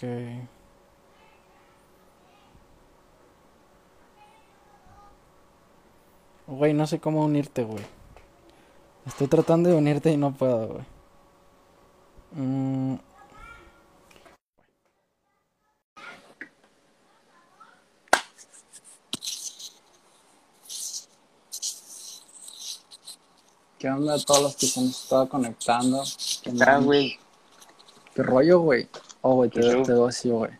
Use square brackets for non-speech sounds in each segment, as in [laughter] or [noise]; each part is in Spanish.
Ok. Güey, no sé cómo unirte, güey. Estoy tratando de unirte y no puedo, güey. Mm, ¿Qué onda a todos los que se han estado conectando? ¿Qué Ah, güey. ¿Qué rollo, güey? Oh, güey, te, ¿Qué show? te doy así, güey.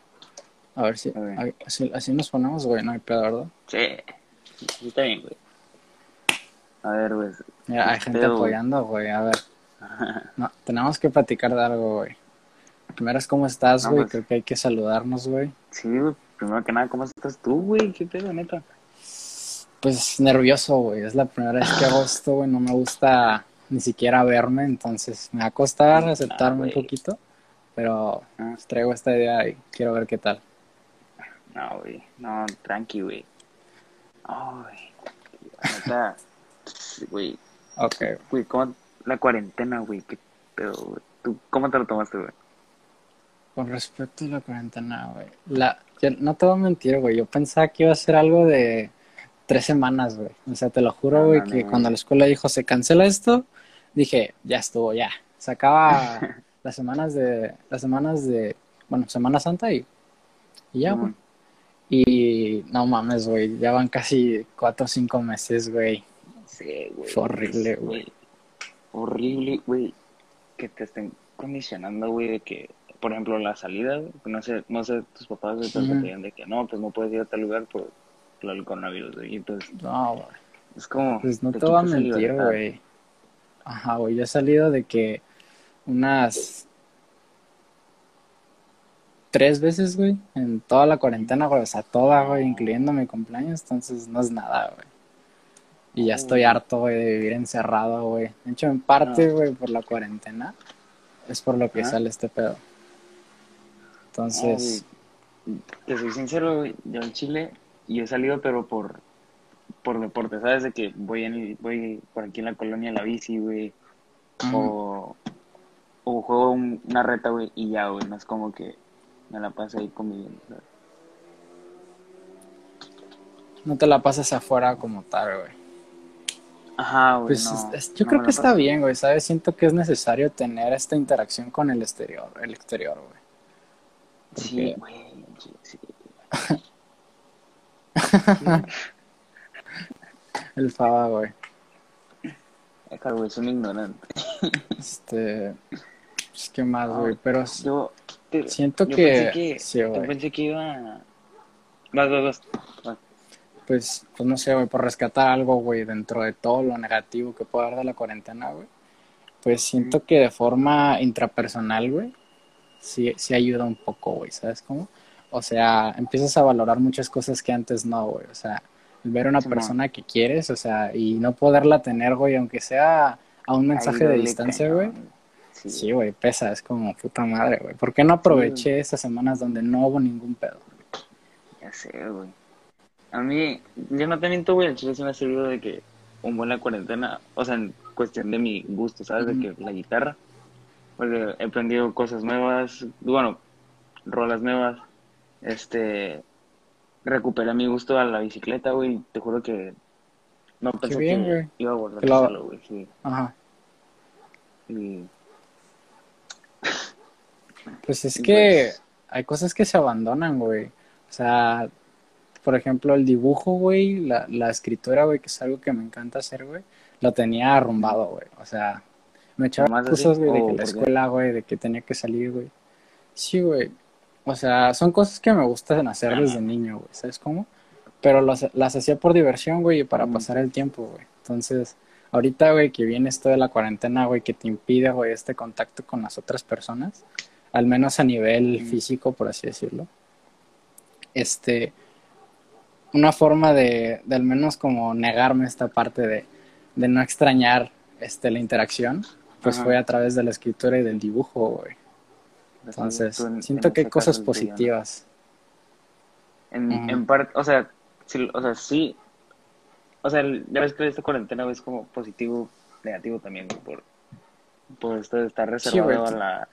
A ver si... A ver. ay, Así, así nos ponemos, güey, no hay pedo, ¿verdad? Sí. Sí, está bien, güey. A ver, güey. Mira, hay ¿Qué gente pedo, apoyando, güey, a ver. [laughs] No, tenemos que platicar de algo, güey. Primero es cómo estás, No, güey, pues. creo que hay que saludarnos, güey. Sí, güey. Primero que nada, ¿cómo estás tú, güey? ¿Qué pedo, neta? Pues nervioso, güey, es la primera vez que hago esto, güey, no me gusta ni siquiera verme, entonces me va a costar [laughs] aceptarme un poquito, pero pues, traigo esta idea y quiero ver qué tal. No, güey. No, tranqui, güey. Ay, neta. [laughs] Güey. Ok, Güey, ¿cómo? La cuarentena, güey. ¿Qué pedo, güey? ¿Tú cómo te lo tomaste, güey? con respecto a la cuarentena, güey, la, yo no te voy a mentir, güey, yo pensaba que iba a ser algo de tres semanas, güey, o sea, te lo juro, güey, no, no, que no. cuando la escuela dijo se cancela esto, dije, ya estuvo, ya, se acaba [laughs] las semanas de, las semanas de, bueno, Semana Santa y, y ya, güey. Y no mames, güey, ya van casi cuatro o cinco meses, güey. Sí, güey. Fue horrible, güey. Horrible, güey. Que te estén condicionando, güey, de que, por ejemplo, la salida, no sé, no sé, tus papás güey, te Ujú. digan de que no, pues no puedes ir a tal lugar por lo del coronavirus, güey. Entonces, No, güey. es como. Pues no te te voy a mentir, güey. Ajá, güey, yo he salido de que unas tres veces, güey, en toda la cuarentena, güey, o sea, toda, güey, incluyendo mi cumpleaños, entonces no es nada, güey. Y ya estoy Uy. harto, güey, de vivir encerrado, güey. De hecho, en parte, güey, por la cuarentena, es por lo que sale este pedo. Entonces. Te soy sincero, güey, yo en Chile, y he salido, pero por, por deporte, ¿sabes? De que voy, en, voy por aquí en la colonia en la bici, güey, o, o juego un- una reta, güey, y ya, güey, no es como que me la paso ahí conviviendo, ¿sabes? no te la pasas afuera como tal, güey. Ajá, güey, Pues no, es- es- yo no creo que está bien, güey, ¿sabes? Siento que es necesario tener esta interacción con el exterior, el exterior, güey. Sí, güey, sí, sí. [laughs] El Faba, güey. Acá, güey, es un ignorante. Este, pues qué más, Ah, güey, pero Yo, te- siento yo que, pensé que, sí, yo pensé que iba a... Vas, vas, vas. Pues, pues no sé, güey, por rescatar algo, güey, dentro de todo lo negativo que puede haber de la cuarentena, güey. Pues siento que de forma intrapersonal, güey, sí, sí ayuda un poco, güey, ¿sabes cómo? O sea, empiezas a valorar muchas cosas que antes no, güey. O sea, ver a una persona que quieres, o sea, y no poderla tener, güey, aunque sea a un mensaje de distancia, güey. Sí, güey, pesa, es como puta madre, güey. ¿Por qué no aproveché esas semanas donde no hubo ningún pedo? Ya sé, güey. A mí, yo no te miento, güey, el chile sí me ha servido de que un buena cuarentena, o sea, en cuestión de mi gusto, ¿sabes? De que la guitarra, porque he aprendido cosas nuevas, bueno, rolas nuevas, este, recuperé mi gusto a la bicicleta, güey, te juro que no pensé bien, que güey. iba a volver lo- a hacerlo, güey, sí. Ajá. Y, Pues es [laughs] Y que pues- hay cosas que se abandonan, güey. O sea, por ejemplo, el dibujo, güey, la, la escritura, güey, que es algo que me encanta hacer, güey, lo tenía arrumbado, güey. O sea, me echaba cosas, güey, de ¿O que la por qué? escuela, güey, de que tenía que salir, güey. Sí, güey. O sea, son cosas que me gustan hacer Ajá. desde niño, güey, ¿sabes cómo? Pero los- las hacía por diversión, güey, y para Mm. pasar el tiempo, güey. Entonces, ahorita, güey, que viene esto de la cuarentena, güey, que te impide, güey, este contacto con las otras personas, al menos a nivel Mm. físico, por así decirlo. Este, una forma de, de al menos como negarme esta parte de, de no extrañar este, la interacción, pues Ajá. fue a través de la escritura y del dibujo, güey. Entonces, en- siento en que hay este cosas tuyo, ¿no? positivas. En, en parte, o sea, sí, o sea, sí. O sea, ya ves que esta cuarentena es como positivo, negativo también, güey, por, por esto de estar reservado a la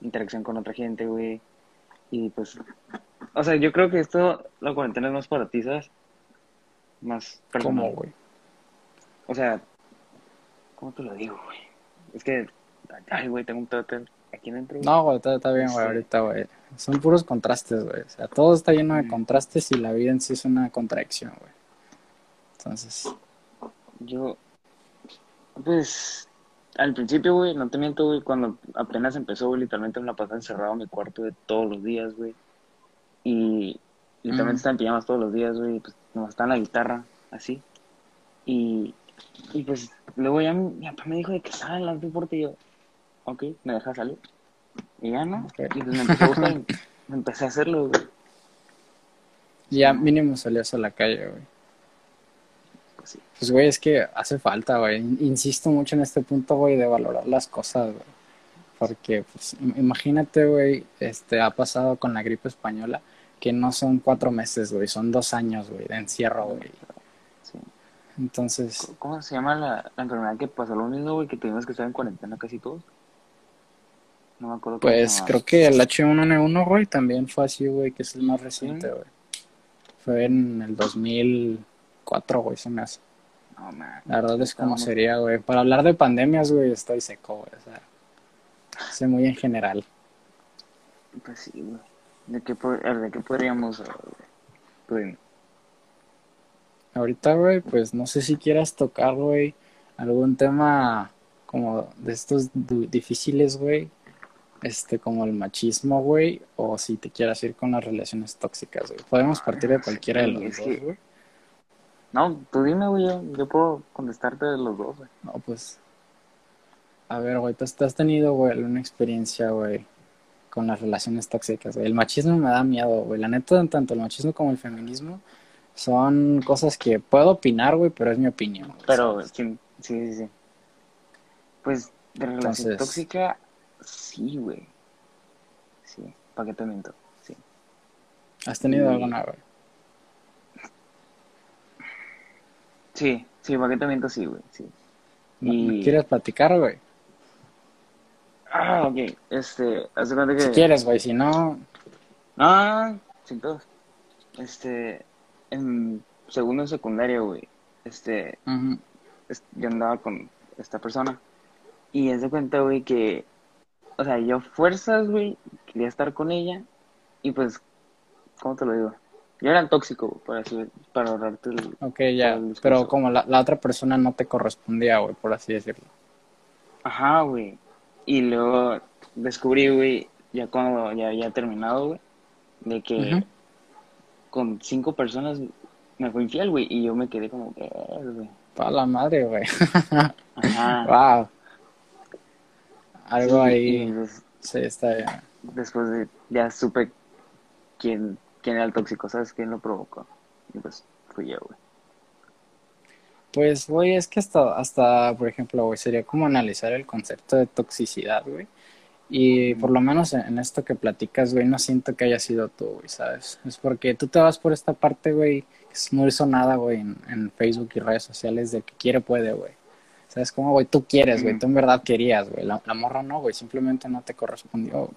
interacción con otra gente, güey. Y pues, o sea, yo creo que esto, la cuarentena es más para ti, ¿sabes? Más personal. ¿Cómo, güey? O sea, ¿cómo te lo digo, güey? Es que, ay, güey, tengo un pedo aquí dentro. No, güey, está, está bien, güey, Sí. ahorita, güey. Son puros contrastes, güey. O sea, todo está lleno de Mm. contrastes y la vida en sí es una contradicción, güey. Entonces, Yo, pues, al principio, güey, no te miento, güey, cuando apenas empezó, güey, literalmente me la pasaba encerrado en mi cuarto de todos los días, güey. Y literalmente Mm. estaba en pijamas todos los días, güey, pues nomás estaba en la guitarra, así. Y, y pues luego ya mi, mi papá me dijo de que sal, haz deporte, y yo, ok, me deja salir. Y ya no, Ok. y pues me empezó a gustar y [laughs] me empecé a hacerlo, güey. ya mínimo salías a la calle, güey. Pues sí. Pues, güey, es que hace falta, güey. Insisto mucho en este punto, güey, de valorar las cosas, güey. Porque, pues, im- imagínate, güey, este, ha pasado con la gripe española, que no son cuatro meses, güey, son dos años, güey, de encierro, güey. Sí. Entonces, ¿Cómo se llama la, la enfermedad que pasó lo mismo, güey, que tuvimos que estar en cuarentena casi todos? No me acuerdo pues, creo que el H1N1, güey, también fue así, güey, que es el más reciente, güey. Fue en el 2004, güey, se me hace. No, man. La verdad es como sería, güey. Para hablar de pandemias, güey, estoy seco, güey. O sea, sé muy en general. Pues sí, güey. ¿De qué, ¿de qué podríamos hablar, güey? Ahorita, güey, pues no sé si quieras tocar, güey, algún tema como de estos difíciles, güey. Este, como el machismo, güey, o si te quieras ir con las relaciones tóxicas, güey. Podemos partir de cualquiera de los dos, güey. No, tú dime, güey. Yo, yo puedo contestarte de los dos, güey. No, pues. A ver, güey, ¿tú has tenido, güey, alguna experiencia, güey, con las relaciones tóxicas, güey? El machismo me da miedo, güey. La neta, tanto el machismo como el feminismo son cosas que puedo opinar, güey, pero es mi opinión. güey, Pero, sí, sí, sí. sí. Pues, de relación Entonces- tóxica, sí, güey. Sí, ¿para qué te miento? Sí. ¿Has tenido alguna, güey? Sí, sí, ¿para qué te miento? Sí, güey, sí. ¿No- no ¿Quieres platicar, güey? Ah, ok. Este, haz de cuenta que... Si quieres, güey, si no, Ah, sin todos. Este, en segundo de secundaria, güey, este, yo andaba con esta persona. Y es de cuenta, güey, que, o sea, yo fuerzas, güey, quería estar con ella. Y pues, ¿cómo te lo digo? Yo era el tóxico, güey, para, así, para ahorrarte el... ok, ya. El. Pero como la, la otra persona no te correspondía, güey, por así decirlo. Ajá, güey. Y luego descubrí, güey, ya cuando ya había terminado, güey, de que con cinco personas me fue infiel, güey, y yo me quedé como que, "Eh, güey. Para la madre, güey. [laughs] Ajá. wow. Algo Sí, ahí. Sí, está bien. después de, ya supe quién, quién era el tóxico, ¿sabes? ¿Quién lo provocó? Y pues fui yo, güey. Pues, güey, es que hasta, hasta, por ejemplo, güey, sería como analizar el concepto de toxicidad, güey. Y por lo menos en, en esto que platicas, güey, no siento que haya sido tú, güey, ¿sabes? Es porque tú te vas por esta parte, güey, que es muy sonada, güey, en, en Facebook y redes sociales de que quiere, puede, güey. ¿Sabes cómo, güey? Tú quieres, güey, tú en verdad querías, güey. La, la morra no, güey, simplemente no te correspondió.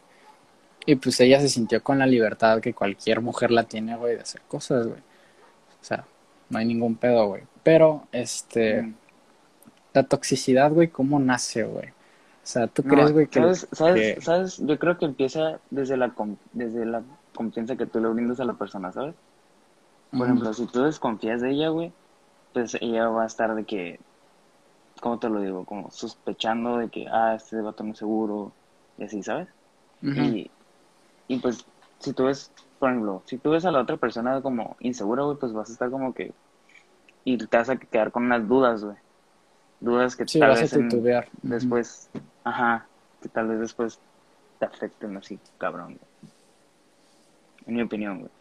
Y pues ella se sintió con la libertad que cualquier mujer la tiene, güey, de hacer cosas, güey. O sea, no hay ningún pedo, güey. Pero, este, Mm. la toxicidad, güey, ¿cómo nace, güey? O sea, ¿tú No, crees, güey, que, ¿sabes, sabes, que- sabes? Yo creo que empieza desde la, desde la confianza que tú le brindas a la persona, ¿sabes? Por ejemplo, si tú desconfías de ella, güey, pues ella va a estar de que, ¿cómo te lo digo? Como sospechando de que, ah, este vato no es seguro, y así, ¿sabes? Y, y pues, si tú ves, por ejemplo, si tú ves a la otra persona como insegura, güey, pues vas a estar como que, y te vas a quedar con unas dudas, güey. Dudas que Sí, tal vas a vez en- titubear. Ujú. después, ajá, que tal vez después te afecten así, cabrón, güey. En mi opinión, güey.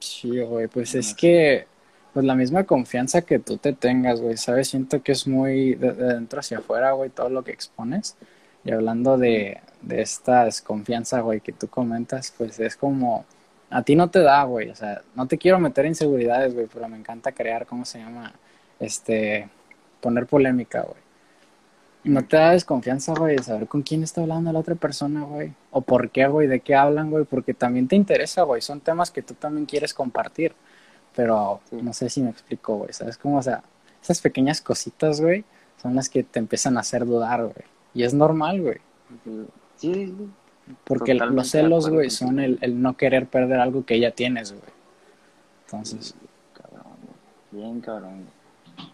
Sí, güey, pues No es sé. que, pues la misma confianza que tú te tengas, güey, ¿sabes? Siento que es muy de, de dentro hacia afuera, güey, todo lo que expones. Y hablando de, de esta desconfianza, güey, que tú comentas, pues es como, a ti no te da, güey, o sea, no te quiero meter inseguridades, güey, pero me encanta crear, ¿cómo se llama? Este, poner polémica, güey. no te da desconfianza, güey, de saber con quién está hablando la otra persona, güey. O por qué, güey, de qué hablan, güey, porque también te interesa, güey. Son temas que tú también quieres compartir. Pero Sí. no sé si me explico, güey. ¿Sabes cómo? O sea, esas pequeñas cositas, güey, son las que te empiezan a hacer dudar, güey. Y es normal, güey. Sí, sí, sí. Porque Totalmente los celos, güey, son el, el no querer perder algo que ya tienes, güey. Entonces, Cabrón, güey. Bien cabrón. güey.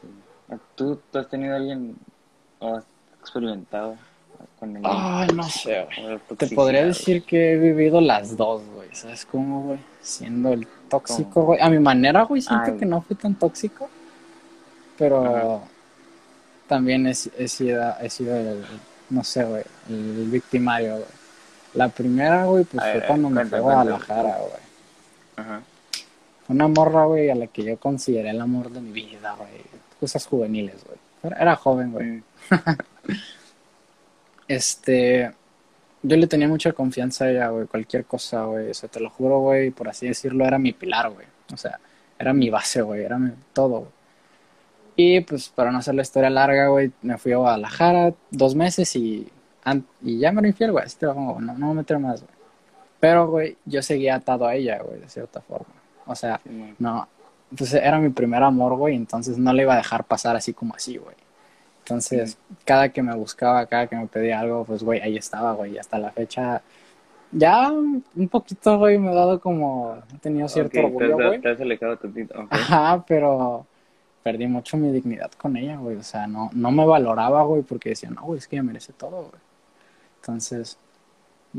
Sí. ¿Tú, ¿Tú has tenido alguien o has experimentado con ay, no sé, güey. de Te podría decir que he vivido las dos, güey. ¿Sabes cómo, güey? Siendo el tóxico, güey. A mi manera, güey, siento Ay. que no fui tan tóxico. Pero Ajá. también he, he sido, he sido el, no sé, güey, el victimario, güey. La primera, güey, pues fue cuando me fui a. Guadalajara, güey. Ajá. Una morra, güey, a la que yo consideré el amor de mi vida, güey. Cosas juveniles, güey. Era, era joven, güey. Mm, [laughs] Este, yo le tenía mucha confianza a ella, güey, cualquier cosa, güey, o sea, te lo juro, güey, por así decirlo, era mi pilar, güey, o sea, era mi base, güey, era mi- todo, güey. Y pues, para no hacer la historia larga, güey, me fui a Guadalajara dos meses y, y ya me era infiel, güey, así te lo pongo, no, no me meter más, güey. Pero, güey, yo seguía atado a ella, güey, de cierta forma. O sea, sí, no, pues era mi primer amor, güey, entonces no le iba a dejar pasar así como así, güey. Entonces, cada que me buscaba, cada que me pedía algo, pues, güey, ahí estaba, güey, y hasta la fecha, ya un poquito, güey, me he dado como, he tenido cierto orgullo, güey. te has alejado tantito. ok. Ajá, pero perdí mucho mi dignidad con ella, güey, o sea, no, no me valoraba, güey, porque decía, no, güey, es que ella merece todo, güey. Entonces,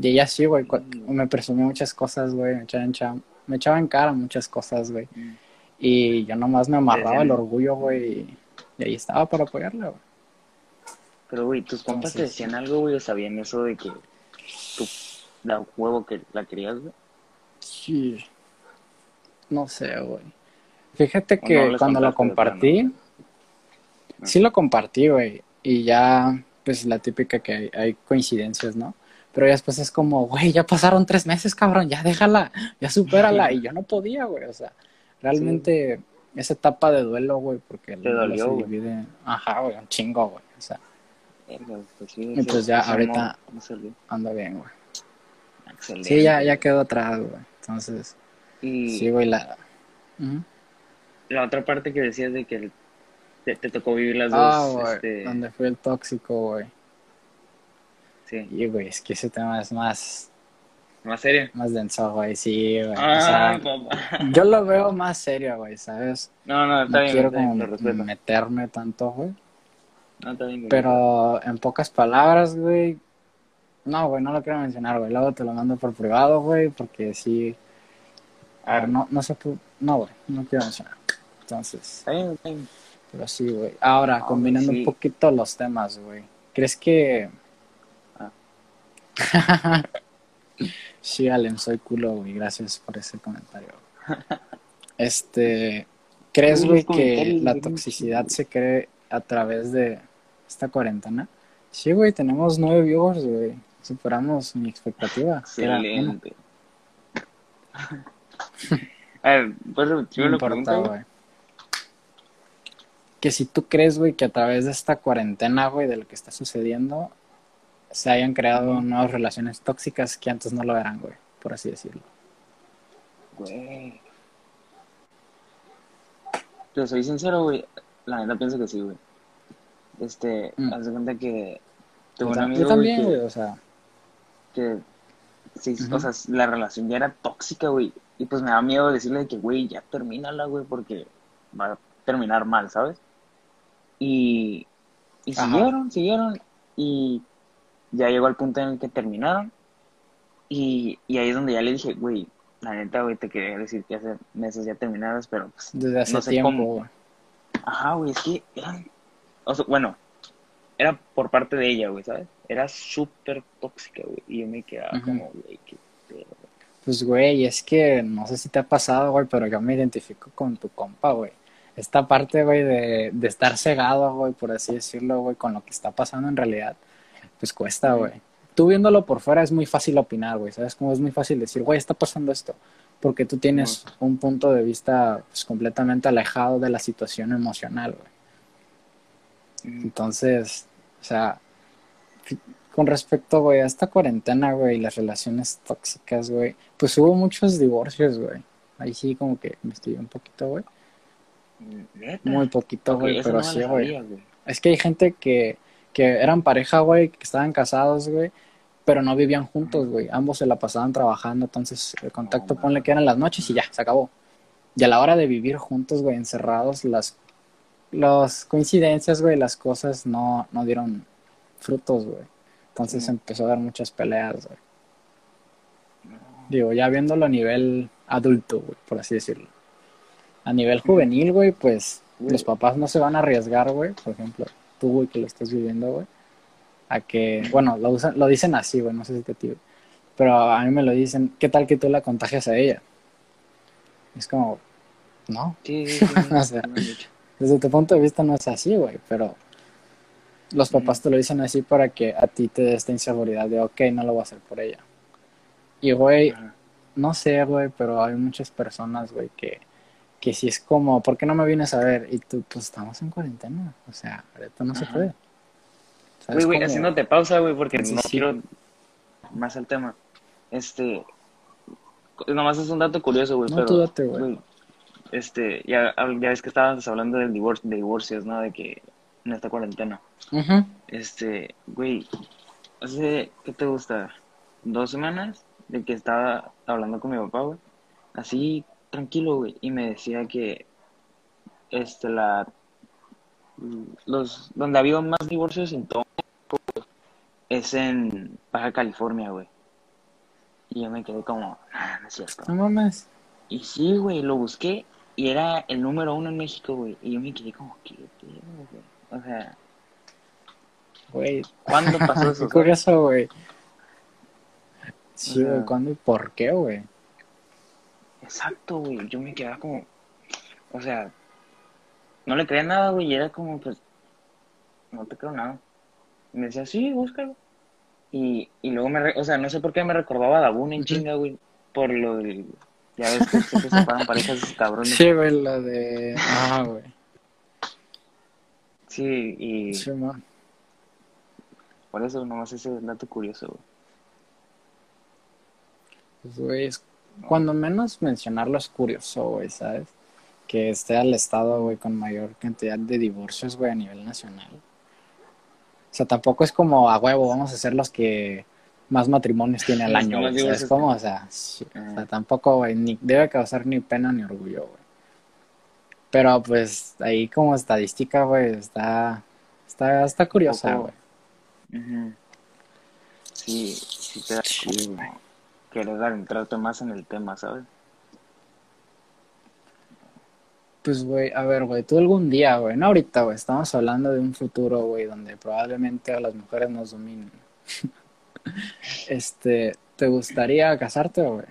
y ella sí, güey, cu- me presumía muchas cosas, güey, me echaba en, me echaba en cara muchas cosas, güey. Mm. Y yo nomás me amarraba el orgullo, güey, y, y ahí estaba para apoyarla, güey. Pero, güey, tus compas te decían algo, güey, o sabían eso de que tú, la huevo que la querías, güey. Sí. No sé, güey. Fíjate ¿O no que cuando lo compartí, sí lo compartí, güey. Y ya, pues la típica que hay, hay coincidencias, ¿no? Pero ya después es como, güey, ya pasaron tres meses, cabrón, ya déjala, ya supérala. Y yo no podía, güey. O sea, realmente esa etapa de duelo, güey, porque Te dolió, se divide, ajá, güey, un chingo, güey. O sea, pues sí, pues ya ese ahorita- no anda bien, güey. Excelente. Sí, ya, ya quedó atrás, güey. Entonces, Y sí, güey, la... La otra parte que decías de que el- te, te tocó vivir las Ah, dos, este, donde fue el tóxico, güey. sí, Y, güey, es que ese tema es más, más serio. más denso, güey, sí, güey. o sea, papá. yo lo veo más serio, güey, ¿sabes? No, no, está No bien, quiero está bien, como lo respeto. meterme tanto, güey. No, Pero en pocas palabras, güey. No, güey, no lo quiero mencionar, güey. Luego te lo mando por privado, güey, porque sí. ah, Arre. no, no sé. pu- No, güey, no quiero mencionar. Entonces, bien, bien. pero sí, güey. Ahora, No, combinando sí. un poquito los temas, güey. ¿Crees que. Ah. [laughs] sí, Alem, soy culo, güey. Gracias por ese comentario. Este. ¿Crees, güey, que la toxicidad se cree a través de esta cuarentena? Sí, güey, tenemos nueve viewers, güey. Superamos mi expectativa. Excelente. [laughs] A ver, ¿puedes repetirme No la importa, pregunta, güey? Que si tú crees, güey, que a través de esta cuarentena, güey, de lo que está sucediendo, se hayan creado nuevas relaciones tóxicas que antes no lo eran, güey, por así decirlo. Güey. Te soy sincero, güey. La neta pienso que sí, güey. Este, Mm. haz de cuenta que Yo un amigo, yo también, güey, o sea, que sí, o sea, la relación ya era tóxica, güey. Y pues me da miedo decirle de que, güey, ya termínala, güey, porque va a terminar mal, ¿sabes? Y, y Ajá. siguieron, siguieron. Y ya llegó al punto en el que terminaron. Y, y ahí es donde ya le dije, güey, la neta, güey, te quería decir que hace meses ya terminaras, pero pues, desde hace no sé tiempo, cómo. Ajá, güey, es que eran. O sea, bueno, era por parte de ella, güey, ¿sabes? Era súper tóxica, güey. Y yo me quedaba como, güey, qué pedo. Pues, güey, es que no sé si te ha pasado, güey, pero yo me identifico con tu compa, güey. Esta parte, güey, de, de estar cegado, güey, por así decirlo, güey, con lo que está pasando en realidad, pues cuesta, güey. Tú viéndolo por fuera es muy fácil opinar, güey, ¿sabes? Como es muy fácil decir, güey, está pasando esto, porque tú tienes un punto de vista pues, completamente alejado de la situación emocional, güey. Entonces, O sea, con respecto, güey, a esta cuarentena, güey, y las relaciones tóxicas, güey, pues hubo muchos divorcios, güey. Ahí sí como que me estoy un poquito, güey. Muy poquito, güey, pero sí, güey. Es que hay gente que, que eran pareja, güey, que estaban casados, güey, pero no vivían juntos, güey. Ambos se la pasaban trabajando, entonces el contacto, ponle que eran las noches y ya, se acabó. Y a la hora de vivir juntos, güey, encerrados, las, las coincidencias, güey, las cosas no, no dieron frutos, güey. Entonces empezó a dar muchas peleas, güey. Digo, ya viéndolo a nivel adulto, güey, por así decirlo. A nivel juvenil, güey, pues los papás no se van a arriesgar, güey. Por ejemplo, tú, güey, que lo estás viviendo, güey. A que, bueno, lo, usan, lo dicen así, güey, no sé si te digo. Pero a mí me lo dicen, ¿qué tal que tú la contagias a ella? Es como, no. Sí, sí, [laughs] o sea, desde tu punto de vista no es así, güey, pero los papás te lo dicen así para que a ti te dé esta inseguridad de, ok, no lo voy a hacer por ella. Y, güey, no sé, güey, pero hay muchas personas, güey, que, que si es como, ¿por qué no me vienes a ver? Y tú, pues estamos en cuarentena, o sea, ahorita no se puede. Güey, güey, haciéndote pausa, güey, porque no quiero más el tema. Este, nomás es un dato curioso, güey, no, pero, güey. Este, ya, ya ves que estabas hablando del divorcio, de divorcios, ¿no? De que en esta cuarentena. Este, güey, hace, ¿qué te gusta? Dos semanas de que estaba hablando con mi papá, güey. Así, tranquilo, güey. Y me decía que, este, la, los, donde ha habido más divorcios en todo es en Baja California, güey. Y yo me quedé como, ah, no es cierto. No mames. Y sí, güey, lo busqué y era el número uno en México, güey. Y yo me quedé como, ¿qué güey? O sea, güey. ¿Cuándo [laughs] pasó eso? Qué curioso, güey. Sí, güey, ¿cuándo y por qué, güey? Exacto, güey. Yo me quedaba como, o sea, no le creía nada, güey. Y era como, pues, no te creo nada. Y me decía, sí, búscalo. Y, y luego me, o sea, no sé por qué me recordaba a Dabun en chinga, güey, por lo del, ya ves que siempre se paran parejas esos cabrones. Sí, güey, la de, ah, güey. Sí, y... Sí, man. Por eso nomás ese dato curioso, güey. Pues, güey, cuando menos mencionarlo es curioso, güey, ¿sabes? Que esté al estado, güey, con mayor cantidad de divorcios, güey, a nivel nacional. O sea, tampoco es como a huevo, vamos a ser los que más matrimonios tiene al año, güey. Es como, o sea, o sea tampoco, güey, ni debe causar ni pena ni orgullo, güey. Pero pues ahí como estadística, güey, está, está, está curiosa, güey. Sí, sí te da sí, querer adentrarte más en el tema, ¿sabes? Pues, güey, a ver, güey, tú algún día, güey, no ahorita, güey, estamos hablando de un futuro, güey, donde probablemente a las mujeres nos dominen. [laughs] este, ¿te gustaría casarte, güey?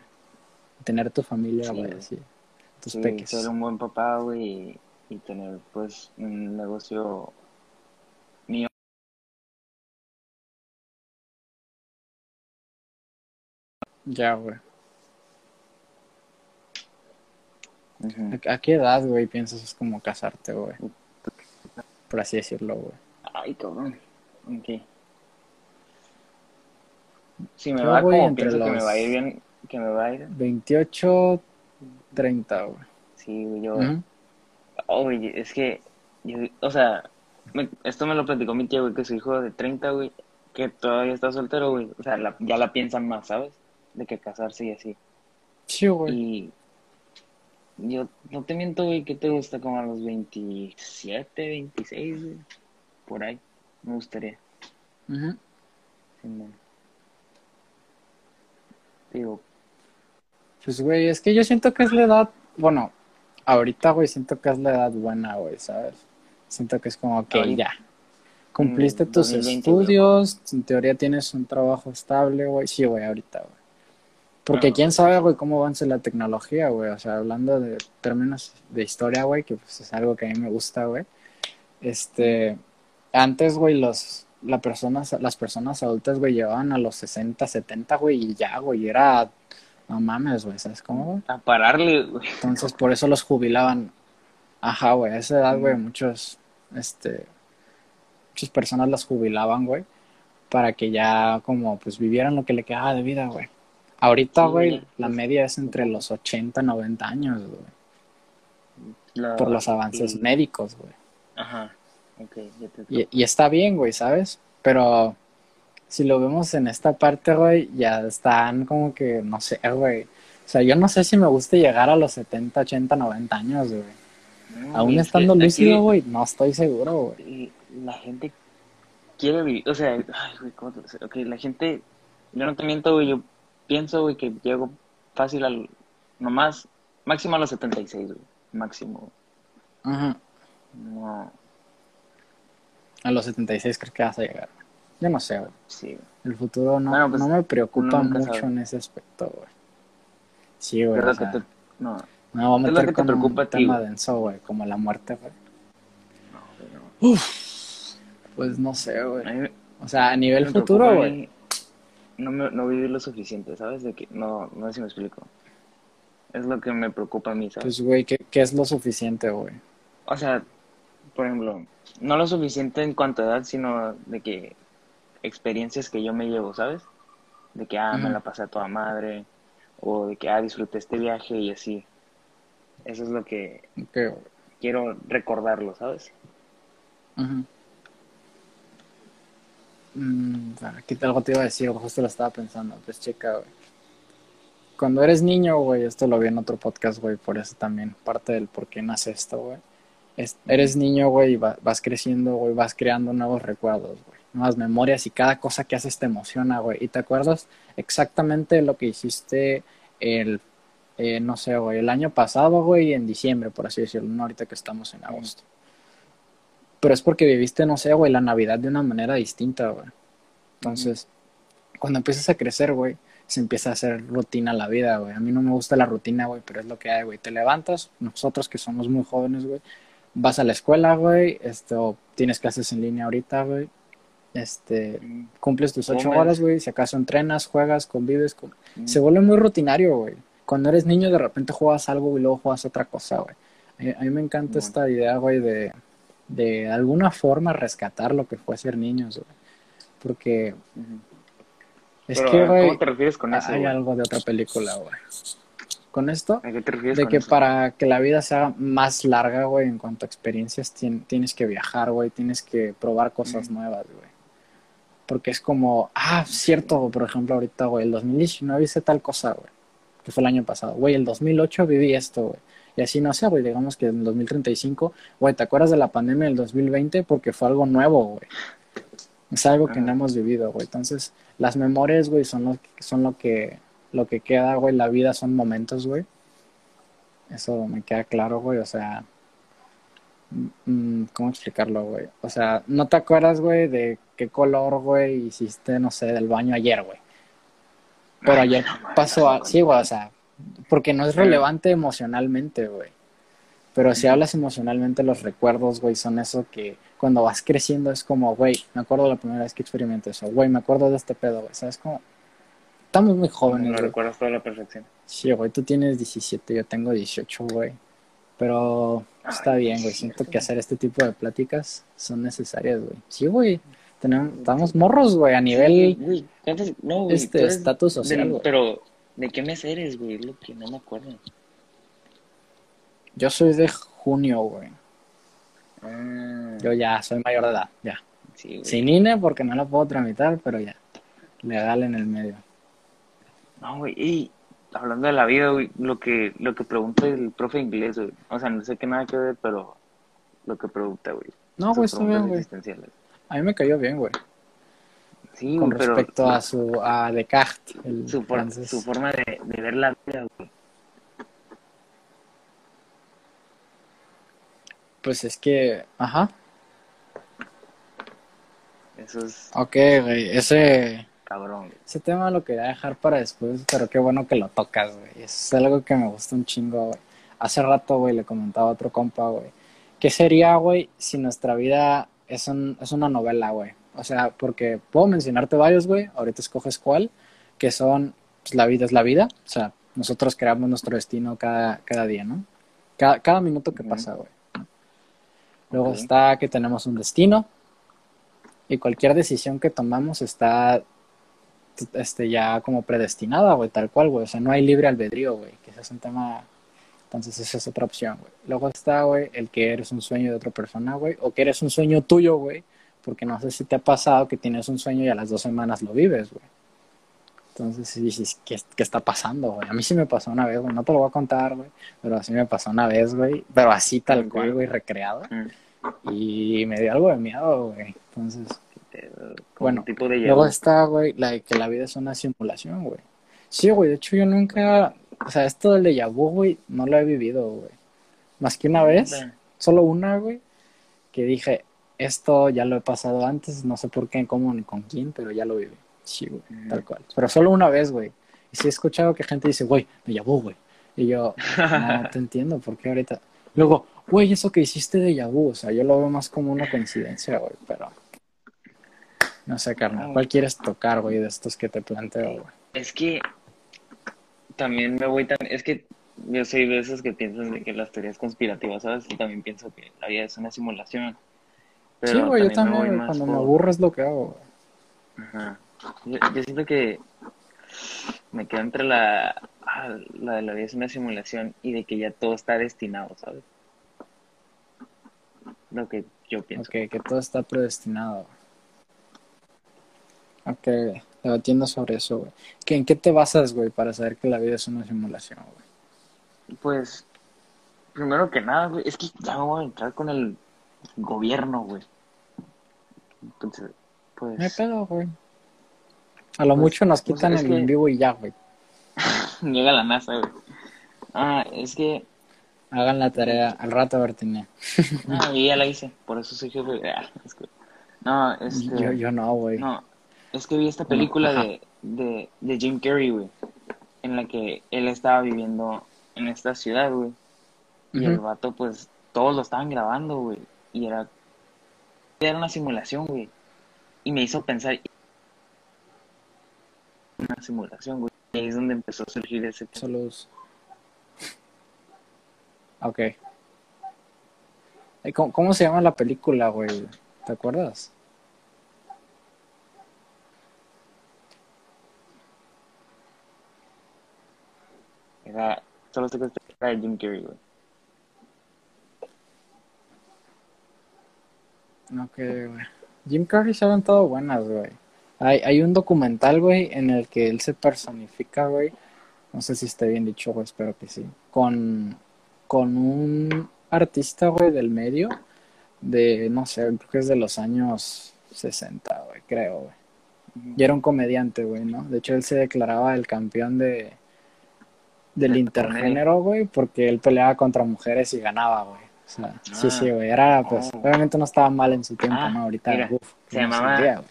Tener tu familia, güey, así, tus sí, Ser un buen papá, güey, y, tener, pues, un negocio mío. Ya, güey. ¿A, qué edad, güey, piensas es como casarte, güey? Por así decirlo, güey. Ay, cabrón. Ok. Si me va como pienso que me va a ir bien, que me va a ir. 28, 30, güey. Sí, güey, yo. Oh, güey, es que, o sea, esto me lo platicó mi tío, güey, que su hijo de 30, güey, que todavía está soltero, güey. O sea, ya la piensan más, ¿sabes? De que casarse y así. Sí, güey. Y yo no te miento, güey, que te gusta como a los 27, 26, güey. Por ahí, me gustaría. Uh Digo. Pues, güey, es que yo siento que es la edad, bueno, ahorita, güey, siento que es la edad buena, güey, ¿sabes? Siento que es como, que ya. Cumpliste tus estudios, en teoría tienes un trabajo estable, güey. Sí, güey, ahorita, güey. Porque quién sabe, güey, cómo avance la tecnología, güey. O sea, hablando de términos de historia, güey, que pues es algo que a mí me gusta, güey. Este, antes, güey, los, la personas, las personas adultas, güey, llevaban a los 60, 70, güey, y ya, güey, era, no mames, güey, ¿sabes cómo? A pararle, güey. Entonces, por eso los jubilaban. Ajá, güey, a esa edad, güey, muchos, este, muchas personas las jubilaban, güey, para que ya como pues vivieran lo que le quedaba de vida, güey. Ahorita, güey, la media es entre los 80 y 90 años, güey, La- por los avances médicos, güey. Ajá. Y, y está bien, güey, ¿sabes? Pero si lo vemos en esta parte, güey, ya están como que, no sé, güey. O sea, yo no sé si me gusta llegar a los 70, 80, 90 años, güey. No, Aún estando lúcido, güey, no estoy seguro, güey. La gente quiere vivir, o sea, ay, güey, ¿cómo te lo sé? Ok, la gente, yo no te miento, güey, yo pienso, güey, que llego fácil al, nomás, máximo a los 76, güey, máximo. Ajá. No, A los 76 creo que vas a llegar. Yo no sé, güey. sí. El futuro no, Bueno, pues, no me preocupa mucho sabe. en ese aspecto, güey. Sí, güey. Es o que sea, te, no, No, vamos a es lo meter que te con preocupa un a ti, tema denso, güey, como la muerte, güey. no, güey, no. Pues no sé, güey. O sea, a nivel me futuro, güey. No, me, no vivir lo suficiente, ¿sabes? De que, no, no sé si me explico. Es lo que me preocupa a mí, ¿sabes? Pues, güey, ¿qué, qué es lo suficiente, güey? O sea, por ejemplo, no lo suficiente en cuanto a edad, sino de que experiencias que yo me llevo, ¿sabes? De que, ah, me la pasé a toda madre, o de que, ah, disfruté este viaje y así. Eso es lo que quiero recordarlo, ¿sabes? Mm, aquí algo te iba a decir, justo lo estaba pensando. Pues checa, güey. Cuando eres niño, güey, esto lo vi en otro podcast, güey, por eso también parte del por qué nace esto, güey. Es- eres niño, güey, y va- vas creciendo, güey, vas creando nuevos recuerdos, güey, nuevas memorias y cada cosa que haces te emociona, güey. Y te acuerdas exactamente lo que hiciste el, eh, no sé, güey, el año pasado, güey, en diciembre, por así decirlo, no ahorita que estamos en agosto. Pero es porque viviste, no sé, güey, la Navidad de una manera distinta, güey. Entonces, cuando empiezas a crecer, güey, se empieza a hacer rutina la vida, güey. A mí no me gusta la rutina, güey, pero es lo que hay, güey. Te levantas, nosotros que somos muy jóvenes, güey, vas a la escuela, güey, esto, tienes clases en línea ahorita, güey. Este, cumples tus ocho horas, güey, si acaso entrenas, juegas, convives, con... mm. se vuelve muy rutinario, güey. Cuando eres niño, de repente juegas algo y luego juegas otra cosa, güey. A, a mí me encanta esta idea, güey, de, de alguna forma rescatar lo que fue ser niños, güey. Porque es Pero, que, ¿a güey, ¿Cómo te refieres con eso? hay algo de otra película, güey. Con esto, ¿A qué te refieres de con que eso? para que la vida sea más larga, güey, en cuanto a experiencias, tien- tienes que viajar, güey, tienes que probar cosas Mm. nuevas, güey. Porque es como, ah, cierto, por ejemplo, ahorita, güey, el 2019 hice tal cosa, güey, que fue el año pasado. Güey, el 2008 viví esto, güey. Y así, no sé, güey, digamos que en el 2035, güey, ¿te acuerdas de la pandemia del 2020? Porque fue algo nuevo, güey. Es algo que no hemos vivido, güey. Entonces, las memorias, güey, son lo, son lo que, lo que queda, güey. La vida son momentos, güey. Eso me queda claro, güey. O sea, mm, ¿cómo explicarlo, güey? O sea, no te acuerdas, güey, de qué color, güey, hiciste, no sé, del baño ayer, güey. Pero Ay, ayer no pasó, a- sí, güey, o sea, porque no es relevante emocionalmente, güey. Pero si hablas emocionalmente, los recuerdos, güey, son eso que cuando vas creciendo es como, güey, me acuerdo la primera vez que experimenté eso, güey, me acuerdo de este pedo, güey, ¿sabes? Como, estamos muy No jóvenes, lo recuerdas toda la perfección. Sí, güey, tú tienes 17, yo tengo 18, güey. Pero está bien, güey. Siento que hacer este tipo de pláticas son necesarias, güey. Sí, güey. Tenemos, estamos morros, güey, a nivel Sí, güey, ¿cuántos- no, güey, este estatus social. Pero, ¿de qué mes eres, güey? Lo que no me acuerdo. Yo soy de junio, güey. Ah, Yo ya soy mayor de edad, ya. sí, güey. Sin INE porque no la puedo tramitar, pero ya. Legal en el medio. No, güey, y hablando de la vida, güey, lo que, lo que pregunta el profe de inglés, güey. O sea, no sé qué nada que ver, pero lo que pregunta, güey. No, güey, está bien, güey. A mí me cayó bien, güey. Sí, Con güey, pero respecto a su a Descartes, el su forma de, de ver la vida, güey. Pues es que, ajá. Eso es Ok, güey. Ese cabrón. Ese tema lo quería dejar para después, pero qué bueno que lo tocas, güey. Es algo que me gusta un chingo, güey. Hace rato, güey, le comentaba a otro compa, güey. ¿Qué sería, güey, si nuestra vida es, un- es una novela, güey? O sea, porque puedo mencionarte varios, güey. Ahorita escoges cuál. Que son, pues la vida es la vida. O sea, nosotros creamos nuestro destino cada, cada día, ¿no? Cada, cada minuto que pasa, güey. Luego está que tenemos un destino. Y cualquier decisión que tomamos está este, ya como predestinada, güey, tal cual, güey. O sea, no hay libre albedrío, güey, que ese es un tema. Entonces, esa es otra opción, güey. Luego está, güey, el que eres un sueño de otra persona, güey, o que eres un sueño tuyo, güey, porque no sé si te ha pasado que tienes un sueño y a las dos semanas lo vives, güey. Entonces, dices, ¿qué, ¿qué, está pasando, güey? A mí sí me pasó una vez, güey, no te lo voy a contar, güey, pero así me pasó una vez, güey, pero así tal cual, güey, recreado. Y me dio algo de miedo, güey. Entonces, bueno, tipo de luego está, güey, la, que la vida es una simulación, güey. Sí, güey, de hecho yo nunca, o sea, esto del déjà vu, güey, no lo he vivido, güey. Más que una vez, solo una, güey, que dije, esto ya lo he pasado antes, no sé por qué, cómo ni con quién, pero ya lo viví. Sí, güey, tal cual. Pero solo una vez, güey. Y sí he escuchado que gente dice, güey, me llamó, güey. Y yo, no [laughs] te entiendo, ¿por qué ahorita? Luego, güey, eso que hiciste de Yabu, o sea, yo lo veo más como una coincidencia, güey, pero. No sé, carnal, ¿cuál quieres tocar, güey, de estos que te planteo, güey? Es que también me voy tan. Es que yo soy de esos que piensan de que las teorías conspirativas, ¿sabes? Y también pienso que la vida es una simulación. sí, güey, yo también, cuando me aburro es lo que hago, güey. Ajá. Yo, siento que me quedo entre la, ah, la de la vida es una simulación y de que ya todo está destinado, ¿sabes? Lo que yo pienso. Ok, que todo está predestinado. Ok, debatiendo sobre eso, güey. ¿En qué te basas, güey, para saber que la vida es una simulación, güey? Pues, primero que nada, güey, es que ya me voy a entrar con el gobierno, güey. Entonces, pues... Me pedo, güey. A lo pues, mucho nos pues, quitan el en vivo y ya, güey. [laughs] Llega la NASA, güey. Ah, es que. Hagan la tarea al rato, Bertiné. ah, y ya la hice, por eso soy jefe. Ah, que... No, [laughs] este. Yo, yo no, güey. No, es que vi esta película de, de, de Jim Carrey, güey. En la que él estaba viviendo en esta ciudad, güey. Y el vato, pues, todos lo estaban grabando, güey. Y era. Era una simulación, güey. Y me hizo pensar, una simulación, güey. Y ahí es donde empezó a surgir ese Saludos. Ok. ¿Cómo, ¿Cómo se llama la película, güey? ¿Te acuerdas? Era, solo sé que era de Jim Carrey, güey. Ok, güey. Jim Carrey se han aventado buenas, güey. Hay, hay un documental, güey, en el que él se personifica, güey. No sé si está bien dicho, güey, espero que sí. Con, con un artista, güey, del medio. De, no sé, creo que es de los años 60, güey, creo, güey. Y era un comediante, güey, ¿no? De hecho, él se declaraba el campeón de del intergénero, güey, porque él peleaba contra mujeres y ganaba, güey. O sea, sí, sí, güey. Era, pues, oh. obviamente no estaba mal en su tiempo, ah, ¿no? Ahorita, uf, se llamaba,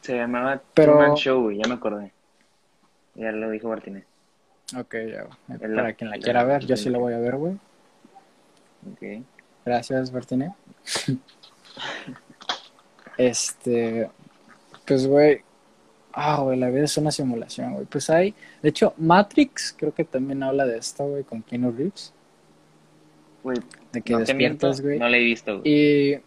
se llamaba Pero... Show, güey, ya me acordé. Ya lo dijo Martínez. Ok, ya, güey. Para quien la, quiera ver, yo sí la voy a ver, güey. Ok. Gracias, Martínez. [laughs] este, pues, güey. Ah, güey, la vida es una simulación, güey. Pues hay, de hecho, Matrix creo que también habla de esto, güey, con Keanu Reeves. Güey, de que despiertas, güey. No la he visto, güey. Y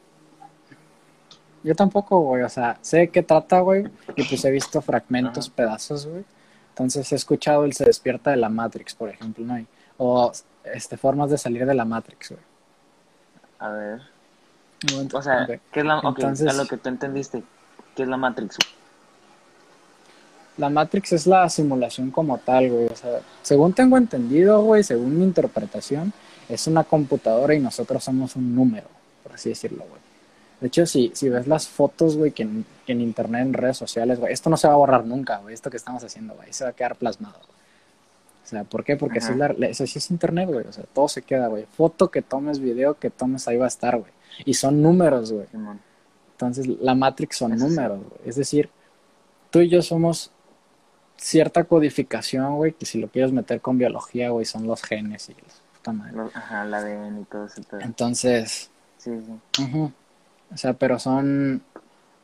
yo tampoco, güey, o sea, sé de qué trata, güey, y pues he visto fragmentos, pedazos, güey. Entonces he escuchado el se despierta de la Matrix, por ejemplo, ¿no? o este, formas de salir de la Matrix, güey. A ver. o sea, ¿qué es la Entonces, a lo que tú entendiste? ¿Qué es la Matrix? La Matrix es la simulación como tal, güey. O sea, según tengo entendido, güey, según mi interpretación, es una computadora y nosotros somos un número, por así decirlo, güey. De hecho, si, si ves las fotos, güey, que en, en, internet, en redes sociales, güey, esto no se va a borrar nunca, güey, esto que estamos haciendo, güey, se va a quedar plasmado. O sea, ¿por qué? Porque si eso sí es internet, güey, o sea, todo se queda, güey. Foto que tomes, video que tomes, ahí va a estar, güey. Y son números, güey. Entonces, la Matrix son números, güey. Es decir, tú y yo somos cierta codificación, güey, que si lo quieres meter con biología, güey, son los genes y puta madre. Ajá, la ADN y todo eso. Entonces, sí, sí. O sea, pero son,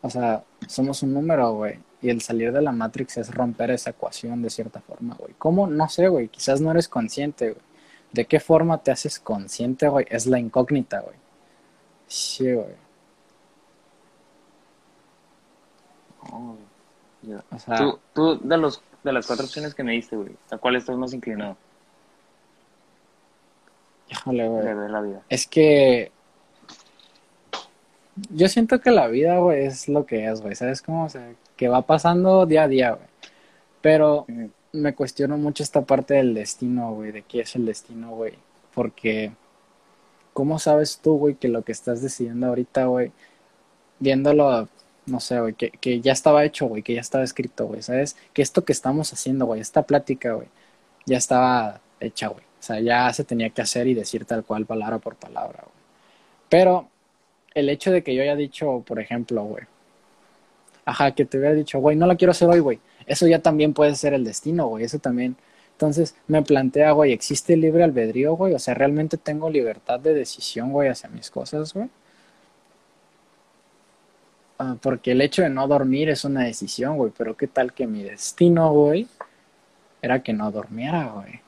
o sea, somos un número, güey. Y el salir de la Matrix es romper esa ecuación de cierta forma, güey. ¿Cómo? No sé, güey. Quizás no eres consciente, güey. ¿De qué forma te haces consciente, güey? Es la incógnita, güey. Sí, güey. Güey. Ya. O sea, Tú, tú de, los, de las cuatro opciones que me diste, güey, ¿a cuál estás más inclinado híjole, güey. de ver la vida? Es que yo siento que la vida, güey, es lo que es, güey. ¿Sabes cómo? O sea, que va pasando día a día, güey. Pero me cuestiono mucho esta parte del destino, güey, de qué es el destino, güey. Porque, ¿cómo sabes tú, güey, que lo que estás decidiendo ahorita, güey, viéndolo, no sé, güey, que, que ya estaba hecho, güey, que ya estaba escrito, güey, ¿sabes? Que esto que estamos haciendo, güey, esta plática, güey, ya estaba hecha, güey. O sea, ya se tenía que hacer y decir tal cual, palabra por palabra, güey. Pero el hecho de que yo haya dicho, por ejemplo, güey, ajá, que te hubiera dicho, güey, no la quiero hacer hoy, güey, eso ya también puede ser el destino, güey, eso también. Entonces me plantea, güey, ¿existe libre albedrío, güey? O sea, ¿realmente tengo libertad de decisión, güey, hacia mis cosas, güey? Ah, porque el hecho de no dormir es una decisión, güey, pero ¿qué tal que mi destino, güey, era que no durmiera, güey?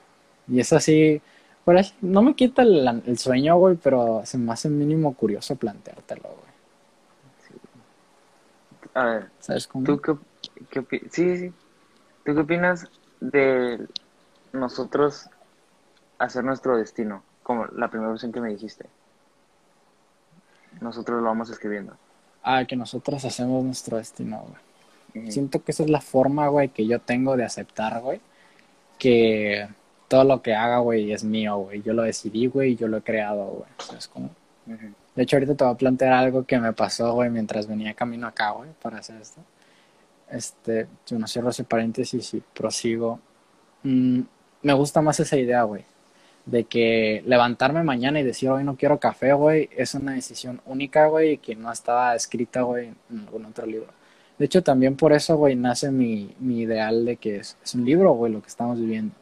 Y es así, por no me quita el, el sueño, güey, pero se me hace mínimo curioso planteártelo, güey. A ver, ¿Sabes cómo? ¿tú qué, qué sí, sí. ¿Tú qué opinas de nosotros hacer nuestro destino? Como la primera opción que me dijiste. Nosotros lo vamos escribiendo. Ah, que nosotros hacemos nuestro destino, güey. Siento que esa es la forma, güey, que yo tengo de aceptar, güey, que todo lo que haga, güey, es mío, güey. Yo lo decidí, güey, y yo lo he creado, güey. ¿Sabes cómo? Ujú. De hecho, ahorita te voy a plantear algo que me pasó, güey, mientras venía camino acá, güey, para hacer esto. Este, yo no cierro ese paréntesis y prosigo. Mm, me gusta más esa idea, güey, de que levantarme mañana y decir hoy no quiero café, güey, es una decisión única, güey, y que no estaba escrita, güey, en algún otro libro. De hecho, también por eso, güey, nace mi, mi ideal de que es, es un libro, güey, lo que estamos viviendo.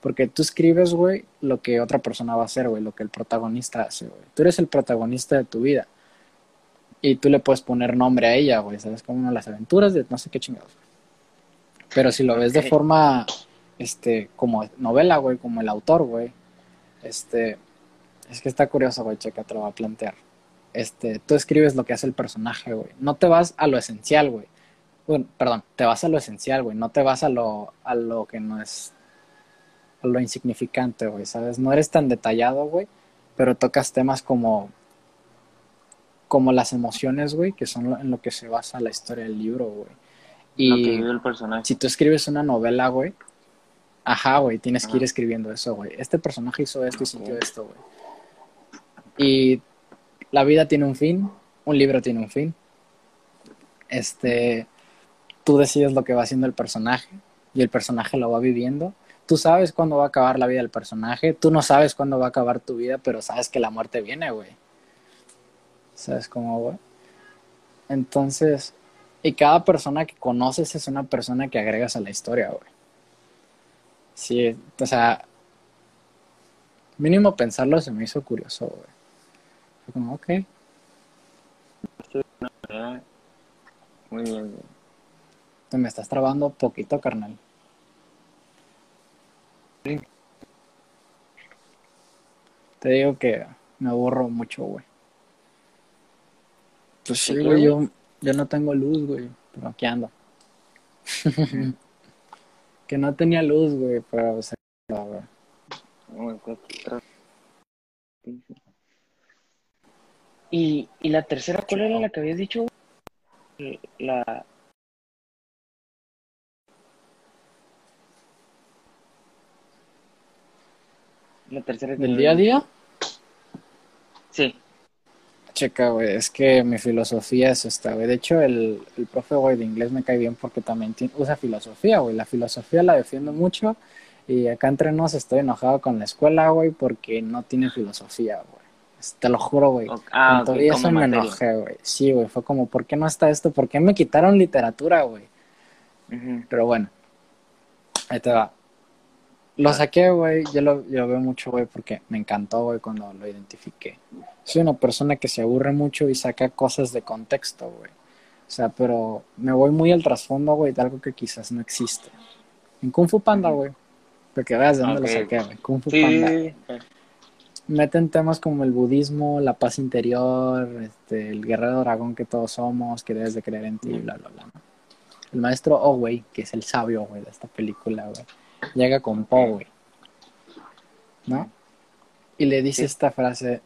Porque tú escribes, güey, lo que otra persona va a hacer, güey, lo que el protagonista hace, güey. Tú eres el protagonista de tu vida. Y tú le puedes poner nombre a ella, güey, ¿sabes? Como las aventuras de no sé qué chingados. Pero si lo ves de forma, este, como novela, güey, como el autor, güey, este, es que está curioso, güey, checa, te lo voy a plantear. Este, tú escribes lo que hace el personaje, güey. No te vas a lo esencial, güey. Bueno, perdón, te vas a lo esencial, güey. No te vas a lo, a lo que no es, a lo insignificante, güey, ¿sabes? No eres tan detallado, güey, pero tocas temas como, como las emociones, güey, que son lo- en lo que se basa la historia del libro, güey. Lo que Y vive el personaje. si tú escribes una novela, güey, ajá, güey, tienes que ir escribiendo eso, güey. Este personaje hizo esto y sintió esto, güey. Y la vida tiene un fin, un libro tiene un fin. Este, tú decides lo que va haciendo el personaje y el personaje lo va viviendo. Tú sabes cuándo va a acabar la vida del personaje, tú no sabes cuándo va a acabar tu vida, pero sabes que la muerte viene, güey. ¿Sabes cómo, güey? Entonces, y cada persona que conoces es una persona que agregas a la historia, güey. Sí, o sea, mínimo pensarlo se me hizo curioso, güey. Fue como, ok, Muy bien. güey. te me estás trabando poquito, carnal. Sí. Te digo que me aburro mucho, güey. Pues sí, ¿Por qué, güey, güey? yo, yo no tengo luz, güey, pero aquí ando. [laughs] que no tenía luz, güey, pero se... güey. Cuatro. ¿Y, y la tercera cuál era la que habías dicho? La... La tercera ¿Del día a día? Checa, güey, es que mi filosofía es esta, güey. De hecho, el, el profe, güey, de inglés me cae bien porque también usa filosofía, güey. La filosofía la defiendo mucho y acá entre nos estoy enojado con la escuela, güey, porque no tiene filosofía, güey. Te lo juro, güey. Ah, Con ok, todo y como eso me materia. enojé, güey. Sí, güey, fue como, ¿por qué no está esto? ¿Por qué me quitaron literatura, güey? Pero bueno, ahí te va. Lo saqué, güey, yo lo, yo lo veo mucho, güey, porque me encantó, güey, cuando lo identifiqué. Soy una persona que se aburre mucho y saca cosas de contexto, güey. O sea, pero me voy muy al trasfondo, güey, de algo que quizás no existe. En Kung Fu Panda, güey. Porque veas de dónde lo saqué, güey. Kung Fu Sí, Panda. Meten temas como el budismo, la paz interior, este, el guerrero dragón que todos somos, que debes de creer en ti, bla, bla, bla. ¿no? el maestro Owey, que es el sabio, güey, de esta película, güey, llega con güey. ¿No? Y le dice Sí. esta frase,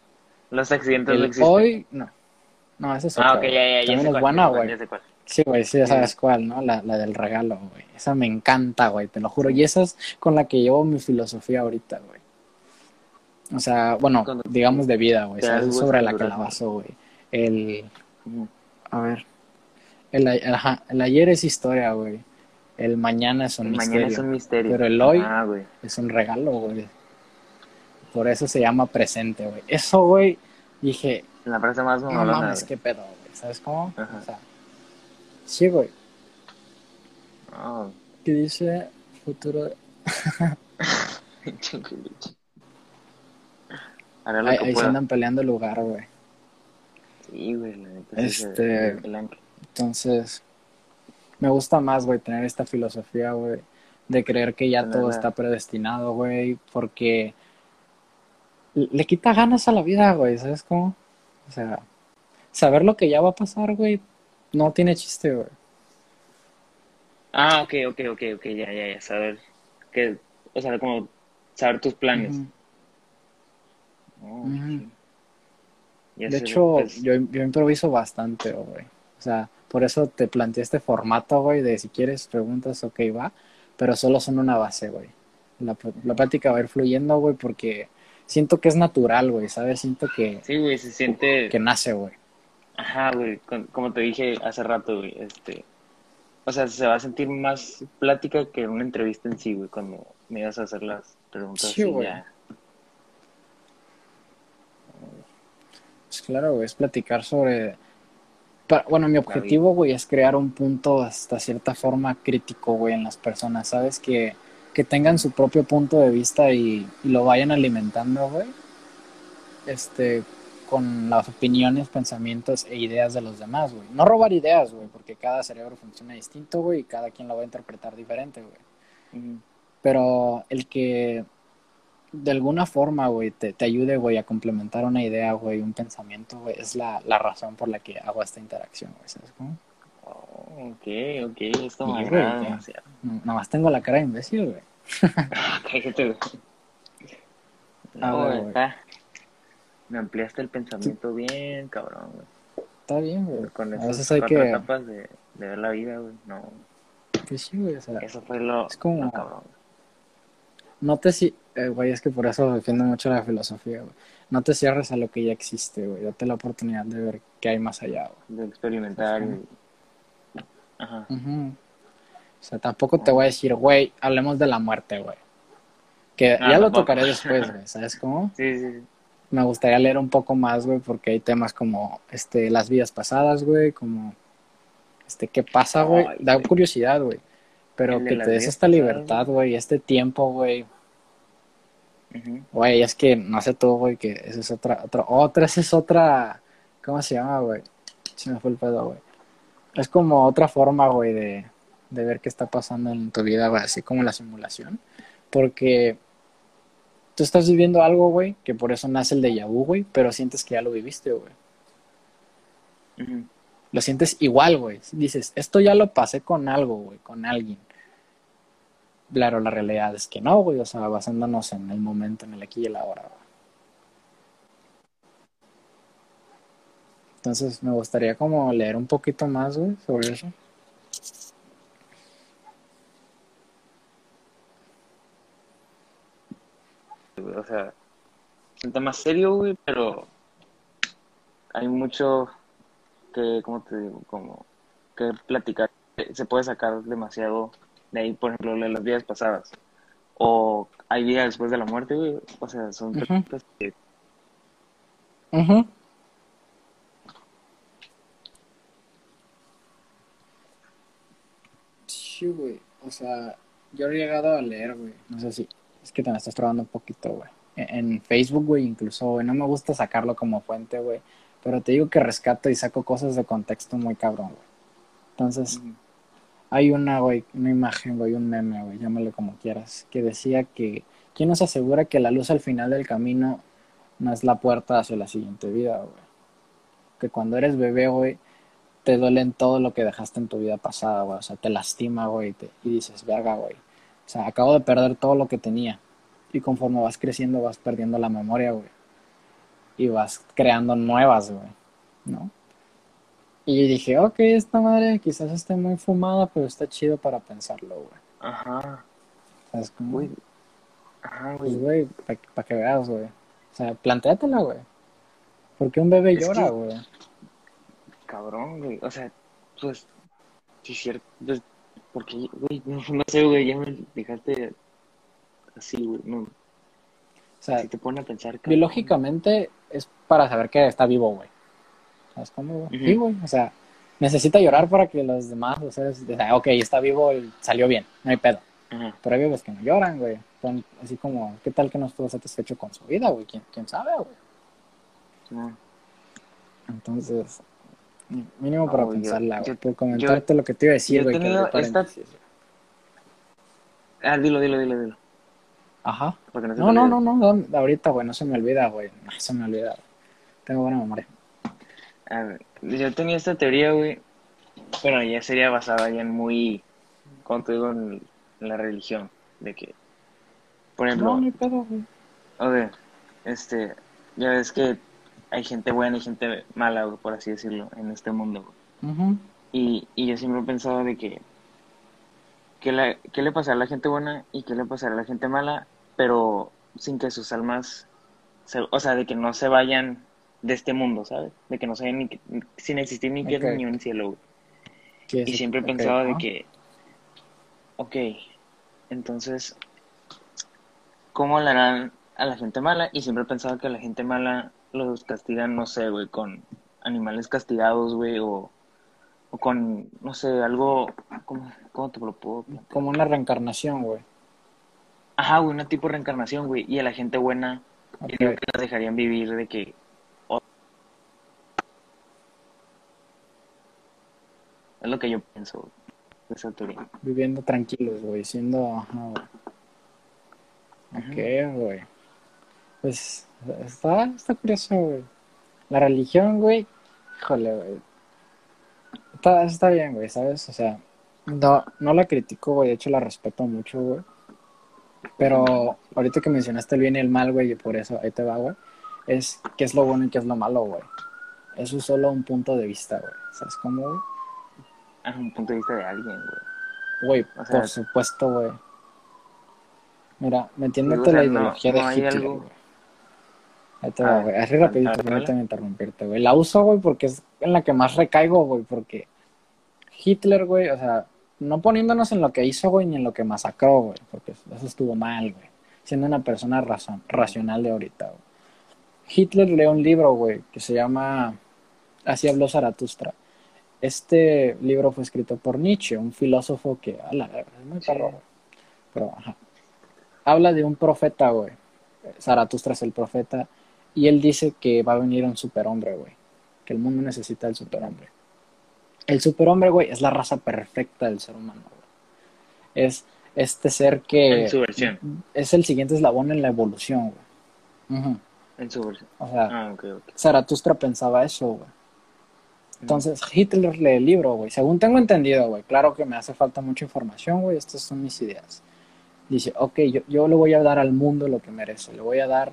Los accidentes no el existen. hoy, no. No, esa es otra, Ah, ok, ya, ya, ya. También es buena, güey. Sí, güey, sí, ya sabes cuál, ¿no? La, la del regalo, güey. Esa me encanta, güey, te lo juro. Y esa es con la que llevo mi filosofía ahorita, güey. O sea, bueno, digamos de vida, güey. Es sobre la que la baso, güey. El, a ver, el, ajá, el ayer es historia, güey. El mañana es un El misterio. mañana es un misterio. Pero el hoy- Ah. Es un regalo, güey. Por eso se llama presente, güey. Eso, güey, dije, La frase más no mames, qué pedo, güey. ¿Sabes cómo? Ajá. O sea, sí, güey. Ah, ¿Qué dice futuro? [laughs] lo Ahí, ahí se andan peleando el lugar, güey. Sí, güey, Este- el- el ancla. Entonces, me gusta más, güey, tener esta filosofía, güey, de creer que ya todo está predestinado, güey, porque le quita ganas a la vida, güey, ¿sabes cómo? O sea, saber lo que ya va a pasar, güey, no tiene chiste, güey. Ah, ok, ok, ok, ok, ya, ya, ya, saber que, o sea, como saber tus planes. Oh, De hecho, pues, yo, yo improviso bastante, güey. O sea, por eso te planteé este formato, güey, de si quieres preguntas, ok, va, pero solo son una base, güey. La, la plática va a ir fluyendo, güey, porque siento que es natural, güey, ¿sabes? Siento que, Sí, güey, se siente, que nace, güey. ajá, güey, como te dije hace rato, güey, este, o sea, se va a sentir más plática que una entrevista en sí, güey, cuando me ibas a hacer las preguntas Sí, güey. ya. Pues claro, güey, es platicar sobre... Bueno, mi objetivo, güey, es crear un punto hasta cierta forma crítico, güey, en las personas, ¿sabes? Que, que tengan su propio punto de vista y, y lo vayan alimentando, güey. Este, con las opiniones, pensamientos e ideas de los demás, güey. No robar ideas, güey, porque cada cerebro funciona distinto, güey, y cada quien lo va a interpretar diferente, güey. Pero el que de alguna forma, güey, te, te ayude, güey, a complementar una idea, güey, un pensamiento, güey, es la, la razón por la que hago esta interacción, güey, ¿sabes cómo? Oh, ok, ok, esto me agrada demasiado. Nada más tengo la cara de imbécil, güey. [laughs] A No, ver, acá Me ampliaste el pensamiento bien, cabrón, güey. Está bien, güey. Con A esas veces hay cuatro que... etapas de, de ver la vida, güey. No, Pues sí, güey, o sea, eso fue lo, Es como- lo cabrón. No te... ci- eh, güey, es que por eso defiendo mucho la filosofía, güey. No te cierres a lo que ya existe, güey. Date la oportunidad de ver qué hay más allá, güey. De experimentar Ajá. y... Ajá. Ujú. O sea, tampoco te voy a decir, güey, hablemos de la muerte, güey. Que Ah, ya lo tampoco. tocaré después, [laughs] güey, ¿sabes cómo? Sí, sí, sí. Me gustaría leer un poco más, güey, porque hay temas como este las vidas pasadas, güey, como este qué pasa, güey. Da curiosidad, güey. Pero de que te des esta libertad, güey, este tiempo, güey. Güey, es que no sé tú, güey, que esa es otra, otra, otra, esa es otra, ¿cómo se llama, güey? Se me fue el pedo, güey. Es como otra forma, güey, de, de ver qué está pasando en tu vida, güey, así como la simulación. Porque tú estás viviendo algo, güey, que por eso nace el déjà vu, güey, pero sientes que ya lo viviste, güey. Ujú. Lo sientes igual, güey. Dices, esto ya lo pasé con algo, güey, con alguien. Claro, la realidad es que no, güey, o sea, basándonos en el momento, en el aquí y el ahora, güey. Entonces, me gustaría como leer un poquito más, güey, sobre eso. O sea, es un tema serio, güey, pero hay mucho que, ¿cómo te digo? Como que platicar. Se puede sacar demasiado de ahí, por ejemplo, de las vidas pasadas. O hay vida después de la muerte, güey. O sea, son Ujú. preguntas que Ujú. Sí, güey. O sea, yo he llegado a leer, güey. No sé si. Es que te me estás trabando un poquito, güey. En, en Facebook, güey, incluso, güey. No me gusta sacarlo como fuente, güey. Pero te digo que rescato y saco cosas de contexto muy cabrón, güey. Entonces, hay una, güey, una imagen, güey, un meme, güey, llámalo como quieras, que decía que ¿quién nos asegura que la luz al final del camino no es la puerta hacia la siguiente vida, güey? Que cuando eres bebé, güey, te duelen todo lo que dejaste en tu vida pasada, güey. O sea, te lastima, güey. Y, te- y dices, verga, güey. O sea, acabo de perder todo lo que tenía. Y conforme vas creciendo, vas perdiendo la memoria, güey. Y vas creando nuevas, güey. ¿No? Y dije, ok, esta madre quizás esté muy fumada, pero está chido para pensarlo, güey. Ajá, ¿Sabes cómo? güey. Ajá, Pues, güey. güey, para que veas, güey. O sea, plantéatela, güey. ¿Por qué un bebé Es llora, que- güey? Cabrón, güey. O sea, pues, sí es cierto. Pues, porque, güey, no, no sé, güey, ya me dejaste así, güey. No, O sea, si te pone a pensar, cabrón. biológicamente es para saber que está vivo, güey. ¿Sabes cómo, güey? Ujú. Sí, güey. O sea, necesita llorar para que los demás, o sea, o sea, ok, está vivo y salió bien, no hay pedo. Pero hay bebés que no lloran, güey. Son así como, ¿qué tal que no estuvo satisfecho con su vida, güey? ¿Quién, quién sabe, güey? No. Entonces, mínimo para No, yo- pensarla, güey. yo- Por comentarte lo que te iba a decir, he güey. que esta-. Ah, dilo, dilo, dilo, dilo. Ajá. No se No, no, no, ahorita, güey, no se me olvida, güey. No se me olvida. Tengo buena memoria. A ver, yo tenía esta teoría, güey. Bueno, ya sería basada ya en muy, como te digo, en la religión. De que, por ejemplo, No, no hay pedo, güey. o de, este, ya ves que hay gente buena y gente mala, güey, por así decirlo, en este mundo, güey. Y, y yo siempre he pensado de que, que la, ¿qué le pasará a la gente buena y qué le pasará a la gente mala? Pero sin que sus almas, se- o sea, de que no se vayan de este mundo, ¿sabes? De que no se vayan ni, sin existir ni Ok. ni un cielo, güey. Y siempre he pensado de que, ok, entonces, ¿cómo le harán a la gente mala? Y siempre he pensado que a la gente mala los castigan, no sé, güey, con animales castigados, güey, o, o con, no sé, algo, ¿cómo, cómo te lo puedo plantear? Como una reencarnación, güey. Ajá, güey, una tipo de reencarnación, güey, y a la gente buena, digo que las dejarían vivir de que... Es lo que yo pienso, güey, de esa teoría. Viviendo tranquilos, güey. Siendo. Ajá, güey. Ok, güey. Pues está, está curioso, güey. La religión, güey. Híjole, güey. Está, está bien, güey, ¿sabes? O sea, no, no la critico, güey. De hecho, la respeto mucho, güey. Pero ahorita que mencionaste el bien y el mal, güey, y por eso ahí te va, güey. Es qué es lo bueno y qué es lo malo, güey. Eso es solo un punto de vista, güey. ¿Sabes cómo, güey? Ah, un punto de vista de alguien, güey. Güey, O sea, por supuesto, güey. Mira, metiéndote sea, la ideología no de Hitler, algo- güey. Ahí te va, Ah, güey. Así rapidito, permíteme interrumpirte, güey. La uso, güey, porque es en la que más recaigo, güey, porque Hitler, güey, o sea, no poniéndonos en lo que hizo, güey, ni en lo que masacró, güey, porque eso estuvo mal, güey. Siendo una persona razón, racional de ahorita, güey. Hitler lee un libro, güey, que se llama Así habló Zaratustra. Este libro fue escrito por Nietzsche, un filósofo que, a la es muy Sí. güey. Pero, ajá. Habla de un profeta, güey. Zaratustra es el profeta. Y él dice que va a venir un superhombre, güey. Que el mundo necesita el superhombre. El superhombre, güey, es la raza perfecta del ser humano, güey. Es este ser que En su versión. es el siguiente eslabón en la evolución, güey. En su versión. O sea, Ah, ok, ok. Zaratustra pensaba eso, güey. Entonces, Hitler lee el libro, güey. Según tengo entendido, güey. Claro que me hace falta mucha información, güey. Estas son mis ideas. Dice, ok, yo, yo le voy a dar al mundo lo que merece. Le voy a dar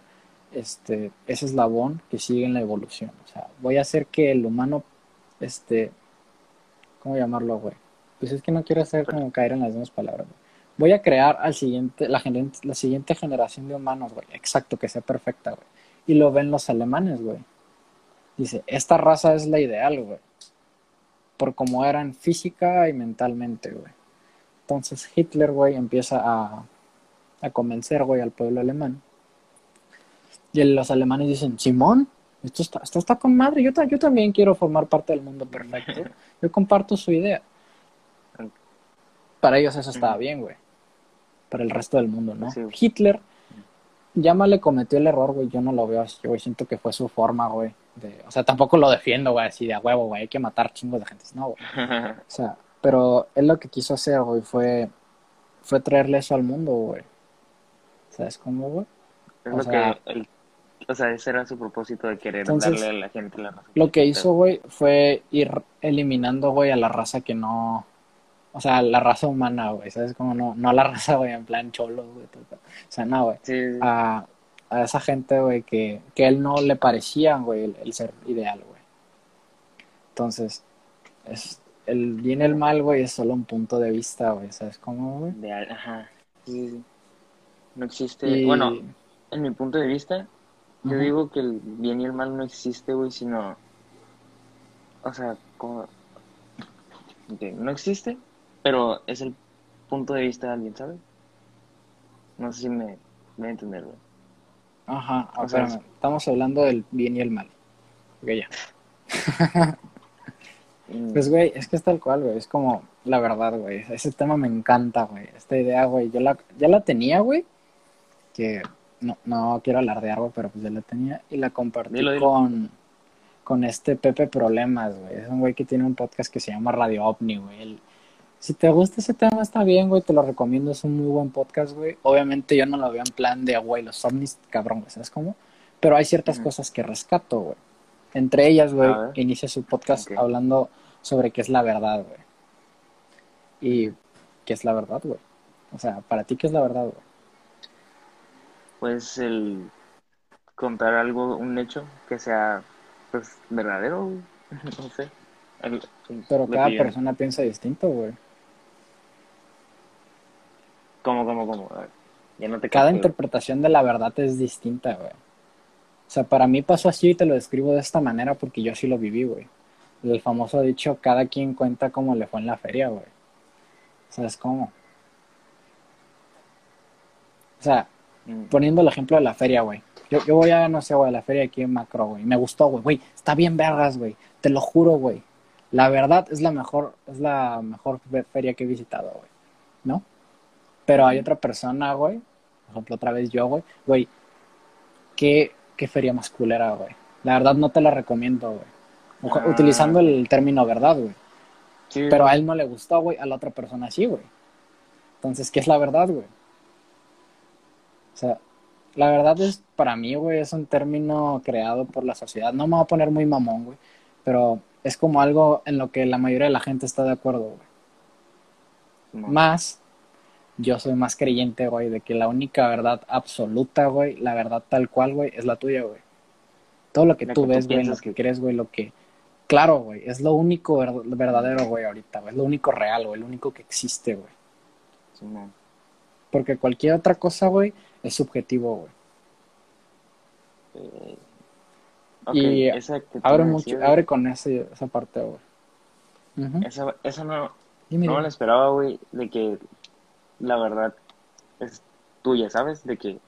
este, ese eslabón que sigue en la evolución. O sea, voy a hacer que el humano, este, ¿cómo llamarlo, güey? Pues es que no quiero hacer como caer en las mismas palabras, güey. Voy a crear al siguiente, la, siguiente generación de humanos, güey. Exacto, que sea perfecta, güey. Y lo ven los alemanes, güey. Dice, esta raza es la ideal, güey. Por cómo eran física y mentalmente, güey. Entonces Hitler, güey, empieza a, a convencer, güey, al pueblo alemán. Y los alemanes dicen, Simón, esto está, esto está con madre. Yo, ta- yo también quiero formar parte del mundo perfecto. Yo comparto su idea. Para ellos eso estaba bien, güey. Para el resto del mundo, ¿no? Sí. Hitler, llámale cometió el error, güey. Yo no lo veo así, güey. Siento que fue su forma, güey. de- O sea, tampoco lo defiendo, güey, así de a huevo, güey. Hay que matar chingos de gente. No, güey. [laughs] O sea, pero él lo que quiso hacer, güey, fue, fue traerle eso al mundo, güey. ¿Sabes cómo, güey? es O lo sea- que el, o sea, ese era su propósito de querer Entonces, darle a la gente la razón. Lo que hizo, güey, fue ir eliminando, güey, a la raza que no. O sea, la raza humana, güey, ¿sabes? Como no, no la raza, güey, en plan cholos, güey. O sea, no, güey. Sí, sí. A, a esa gente, güey, que, que a él no le parecía, güey, el, el ser ideal, güey. Entonces, es, el bien y el mal, güey, es solo un punto de vista, güey, ¿sabes cómo, güey? Ajá. Sí, sí. No existe. Y- Bueno, en mi punto de vista, yo digo que el bien y el mal no existe, güey, sino. O sea, como. no existe, pero es el punto de vista de alguien, ¿sabes? No sé si me, voy a entender, güey. Ajá, O sea, estamos hablando del bien y el mal. Ok, ya. [laughs] Pues, güey, es que es tal cual, güey. Es como la verdad, güey. Ese tema me encanta, güey. Esta idea, güey. Yo la, ya la tenía, güey. Que no, no quiero alardear, güey, pero pues ya la tenía. Y la compartí Dilo, dilo. con, con este Pepe Problemas, güey. Es un güey que tiene un podcast que se llama Radio OVNI, güey. Si te gusta ese tema, está bien, güey. Te lo recomiendo. Es un muy buen podcast, güey. Obviamente yo no lo veo en plan de, güey, los ovnis, cabrón, güey. ¿Sabes cómo? Pero hay ciertas cosas que rescato, güey. Entre ellas, güey, inicia su podcast hablando sobre qué es la verdad, güey. Y qué es la verdad, güey. O sea, para ti, ¿qué es la verdad, güey? Pues el contar algo, un hecho que sea, pues, verdadero. [laughs] No sé. El- el- Pero cada persona piensa distinto, güey. ¿Cómo, cómo, cómo? A ver, ya no te Cada interpretación de la verdad es distinta, güey. O sea, para mí pasó así y te lo describo de esta manera porque yo sí lo viví, güey. El famoso dicho, cada quien cuenta cómo le fue en la feria, güey. ¿Sabes cómo? O sea. Poniendo el ejemplo de la feria, güey. Yo, yo voy a, no sé, güey, a la feria aquí en Macro, güey. Me gustó, güey. Güey, está bien vergas, güey. Te lo juro, güey. La verdad es la mejor, es la mejor fe- feria que he visitado, güey. ¿No? Pero hay otra persona, güey. Por ejemplo, otra vez yo, güey. Güey, ¿qué, qué feria más culera, güey? La verdad no te la recomiendo, güey. Ah. Utilizando el término verdad, güey. Sí, Pero a él no le gustó, güey. A la otra persona sí, güey. Entonces, ¿qué es la verdad, güey? O sea, la verdad es, para mí, güey, es un término creado por la sociedad. No me voy a poner muy mamón, güey. Pero es como algo en lo que la mayoría de la gente está de acuerdo, güey. no. Más, yo soy más creyente, güey, de que la única verdad absoluta, güey, la verdad tal cual, güey, es la tuya, güey. Todo lo que La tú que ves, güey, lo que crees, güey, lo que... Claro, güey, es lo único ver- verdadero, güey, ahorita, güey. Es lo único real, güey, lo único que existe, güey. Porque cualquier otra cosa, güey, es subjetivo, güey. Eh, Y esa que tú Abre mucho, abre con ese, esa parte, güey. Esa, esa no, Dime, no me la esperaba, güey, de que la verdad es tuya, ¿sabes? De que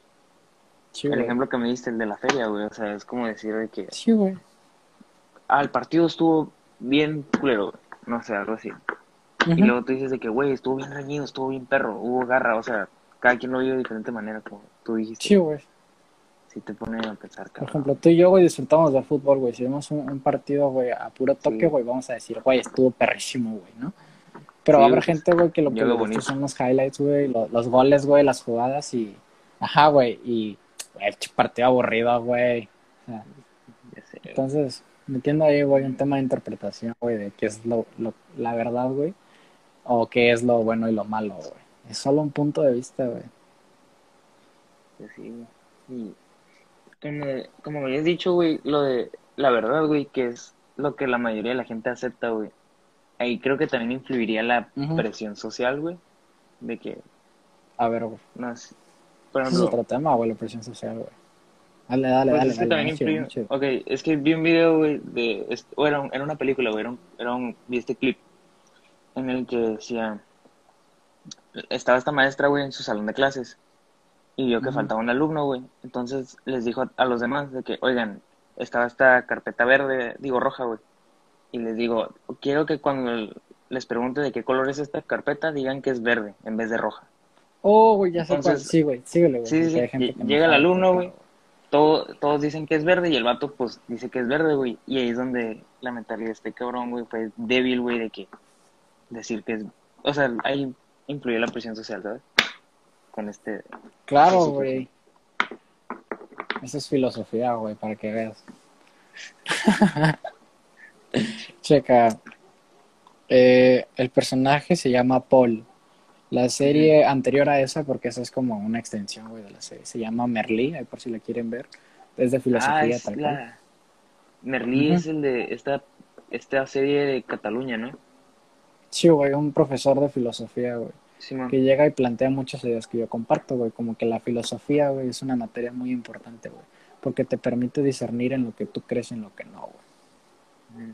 Sí, el ejemplo que me diste, el de la feria, güey, o sea, es como decir de que Sí, güey. ah, el partido estuvo bien culero, güey, no sé, algo así. Y luego tú dices de que, güey, estuvo bien reñido, estuvo bien perro, hubo garra, o sea, cada quien lo vio de diferente manera, como tú dijiste. Sí, güey. Sí te pone a pensar, Por cabrón. ejemplo, tú y yo, güey, disfrutamos del fútbol, güey. Si vemos un, un partido, güey, a puro toque, Sí. güey, vamos a decir, güey, estuvo perrísimo, güey, ¿no? Pero Sí, va a haber pues, gente, güey, que lo que gusta son los highlights, güey, lo- los, goles, güey, las jugadas y... Ajá, güey, y... Güey, ch- partido aburrido, güey. O sea, entonces, metiendo ahí, güey, un tema de interpretación, güey, de qué es lo, lo- la verdad, güey, o qué es lo bueno y lo malo, güey. Es solo un punto de vista, güey. Pues sí, güey. Y como, como me habías dicho, güey, lo de la verdad, güey, que es lo que la mayoría de la gente acepta, güey. Ahí creo que también influiría la presión social, güey, de que, A ver, güey. no sé, por Ese es otro tema, güey, la presión social, güey. Dale, dale, pues dale, es que dale. también influye. Ok, es que vi un video, güey, de, o era, un- era una película, güey, era un, era un, vi este clip en el que decía, estaba esta maestra, güey, en su salón de clases y vio que faltaba un alumno, güey. Entonces les dijo a, a los demás de que, oigan, estaba esta carpeta verde, digo roja, güey. Y les digo, quiero que cuando les pregunte de qué color es esta carpeta, digan que es verde en vez de roja. Oh, güey, ya sé cuál. Entonces- Sí, güey, síguele, güey. Sí, sí, hay Llega el alumno, güey. Todo, todos dicen que es verde y el vato, pues, dice que es verde, güey. Y ahí es donde la mentalidad de este cabrón, güey, fue débil, güey, de que decir que es... O sea, ahí influyó la presión social, ¿sabes? Con este... Claro, güey. Eso es filosofía, güey, para que veas. [laughs] Checa. Eh, el personaje se llama Paul. La serie anterior a esa, porque esa es como una extensión, güey, de la serie, se llama Merlí, ahí por si la quieren ver. Es de Ah, filosofía es tal cual. Merlí es el de esta, esta serie de Cataluña, ¿no? Sí, güey, un profesor de filosofía, güey, Simón. que llega y plantea muchas ideas que yo comparto, güey, como que la filosofía, güey, es una materia muy importante, güey, porque te permite discernir en lo que tú crees y en lo que no, güey.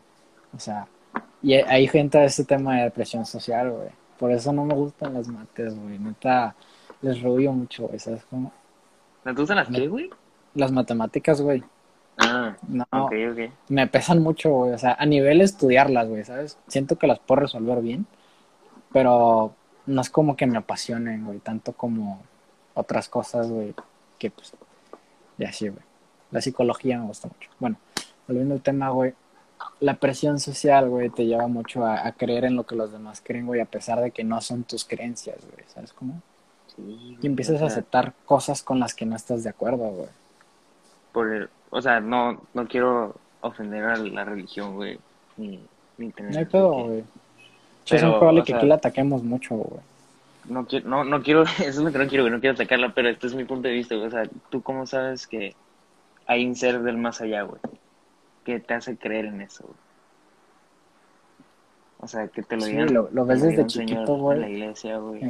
O sea, y ahí entra ese tema de depresión social, güey. Por eso no me gustan las mates, güey. Neta, les ruyo mucho, güey, ¿sabes cómo? ¿No te gustan las qué, güey? Las matemáticas, güey, Ah, no, ok, ok. me pesan mucho, güey. O sea, a nivel estudiarlas, güey, ¿sabes? Siento que las puedo resolver bien, pero no es como que me apasionen, güey, tanto como otras cosas, güey, que pues, ya sí, güey. La psicología me gusta mucho. Bueno, volviendo al tema, güey, la presión social, güey, te lleva mucho a, a creer en lo que los demás creen, güey, a pesar de que no son tus creencias, güey, ¿sabes cómo? Sí, Y empiezas o a aceptar cosas con las que no estás de acuerdo, güey. por el- o sea, no, no quiero ofender a la religión, güey. Ni, ni tener No hay pedo, güey. Pero, muy probable que sea- aquí la ataquemos mucho, güey. No quiero, no, no quiero, [laughs] eso es lo que no quiero, güey, no quiero atacarla, pero este es mi punto de vista, güey. O sea, ¿tú cómo sabes que hay un ser del más allá, güey? Que te hace creer en eso, güey. O sea, que te lo Sí, digan. lo- ves desde chiquito, güey. En la iglesia, güey.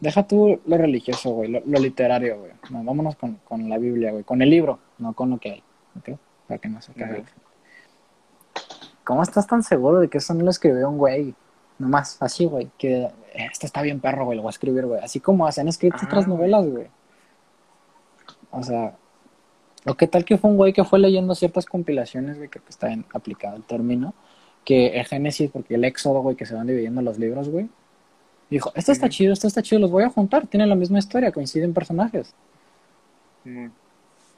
Deja tú lo religioso, güey, lo, lo literario, güey. No, vámonos con, con la Biblia, güey. Con el libro, no con lo que hay. ¿Ok? Para que no se. Ujú. ¿Cómo estás tan seguro de que eso no lo escribió un güey? Nomás, así, güey. Que esto está bien perro, güey, lo voy a escribir, güey. Así como escrito Ajá, otras güey. novelas, güey. O sea, o qué tal que fue un güey que fue leyendo ciertas compilaciones, güey, que pues, está bien aplicado el término, que el Génesis, porque el Éxodo, güey, que se van dividiendo los libros, güey. Dijo, esto está chido, esto está chido, los voy a juntar, tienen la misma historia, coinciden personajes.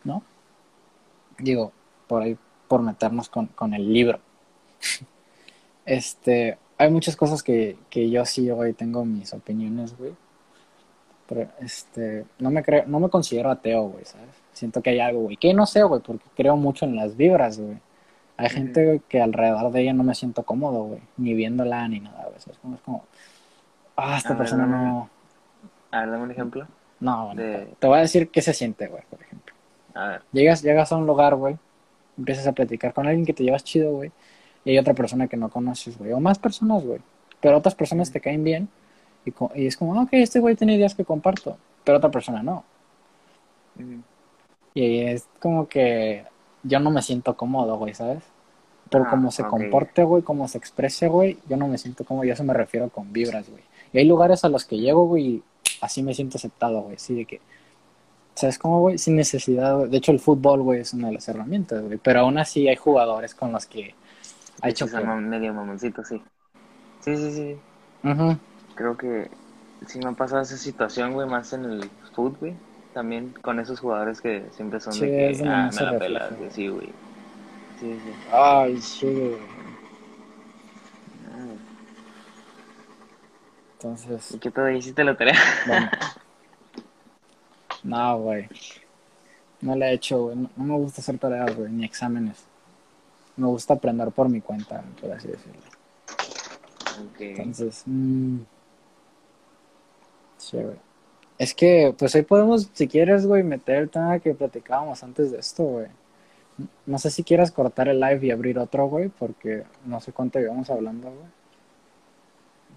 ¿no? Digo, por ahí, por meternos con, con el libro. [laughs] Este, hay muchas cosas que, que yo sí, güey, tengo mis opiniones, güey. Pero, este, no me creo, no me considero ateo, güey, ¿sabes? Siento que hay algo, güey, que no sé, güey, porque creo mucho en las vibras, güey. Hay Ujú. gente güey, que alrededor de ella no me siento cómodo, güey, ni viéndola ni nada, güey. ¿sabes? Como, es como, ah, esta A persona no, A ver, dame un ejemplo. no, bueno, De- te- te voy a decir qué se siente, güey, por ejemplo. A ver. Llegas, llegas a un lugar, güey, empiezas a platicar con alguien que te llevas chido, güey, y hay otra persona que no conoces, güey, o más personas, güey, pero otras personas te caen bien, y, es como, ok, este güey tiene ideas que comparto, pero otra persona no. Mm. Y es como que yo no me siento cómodo, güey, ¿sabes? Por Ah, cómo se ok. comporte, güey, cómo se exprese, güey, yo no me siento cómodo, y a eso me refiero con vibras, güey. Y hay lugares a los que llego, güey, y así me siento aceptado, güey, así de que, ¿sabes cómo, güey? Sin necesidad, güey. de hecho el fútbol, güey, es una de las herramientas, güey, pero aún así hay jugadores con los que ha hecho son medio mamoncito, sí. Sí, sí, sí. Creo que sí me ha pasado esa situación, güey, más en el fútbol, güey. También con esos jugadores que siempre son Sí, de es que, ah, me la pelas, güey, sí, güey. Sí, sí. Ay, sí, güey. Entonces, ¿Y qué te hiciste la tarea? Bueno. [laughs] No, güey. No le he hecho, güey. No, no me gusta hacer tareas, güey, ni exámenes. Me gusta aprender por mi cuenta, por así decirlo. Entonces, mm, sí, güey. Es que, pues hoy podemos, si quieres, güey, meter el tema que platicábamos antes de esto, güey. No sé si quieras cortar el live y abrir otro, güey, porque no sé cuánto llevamos hablando, güey.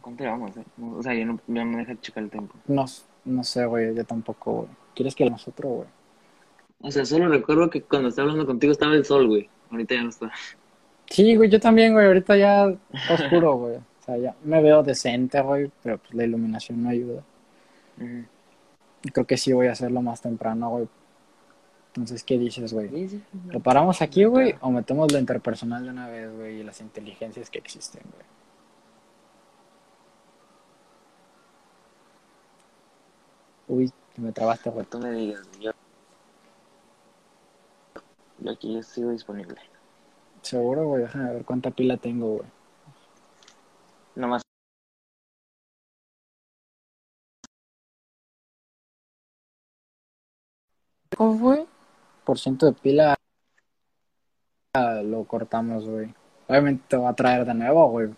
¿Cuánto llevamos, eh? O sea, yo no, me deja checar el tiempo. No, no sé, güey, yo tampoco, güey. ¿Quieres que otro, güey? O sea, solo recuerdo que cuando estaba hablando contigo estaba el sol, güey. Ahorita ya no está. Sí, güey, yo también, güey. Ahorita ya oscuro, güey. O sea, ya me veo decente, güey, pero pues la iluminación no ayuda. Creo que sí voy a hacerlo más temprano, güey. Entonces, ¿qué dices, güey? ¿Lo paramos aquí, güey? ¿O metemos lo interpersonal de una vez, güey? Y las inteligencias que existen, güey. Uy, me trabaste, güey. Tú me digas, yo... Yo aquí sigo disponible. Seguro, güey. Déjame ver cuánta pila tengo, güey. Nomás. ¿Cómo fue? 10% de pila lo cortamos, güey. Obviamente te va a traer de nuevo, güey.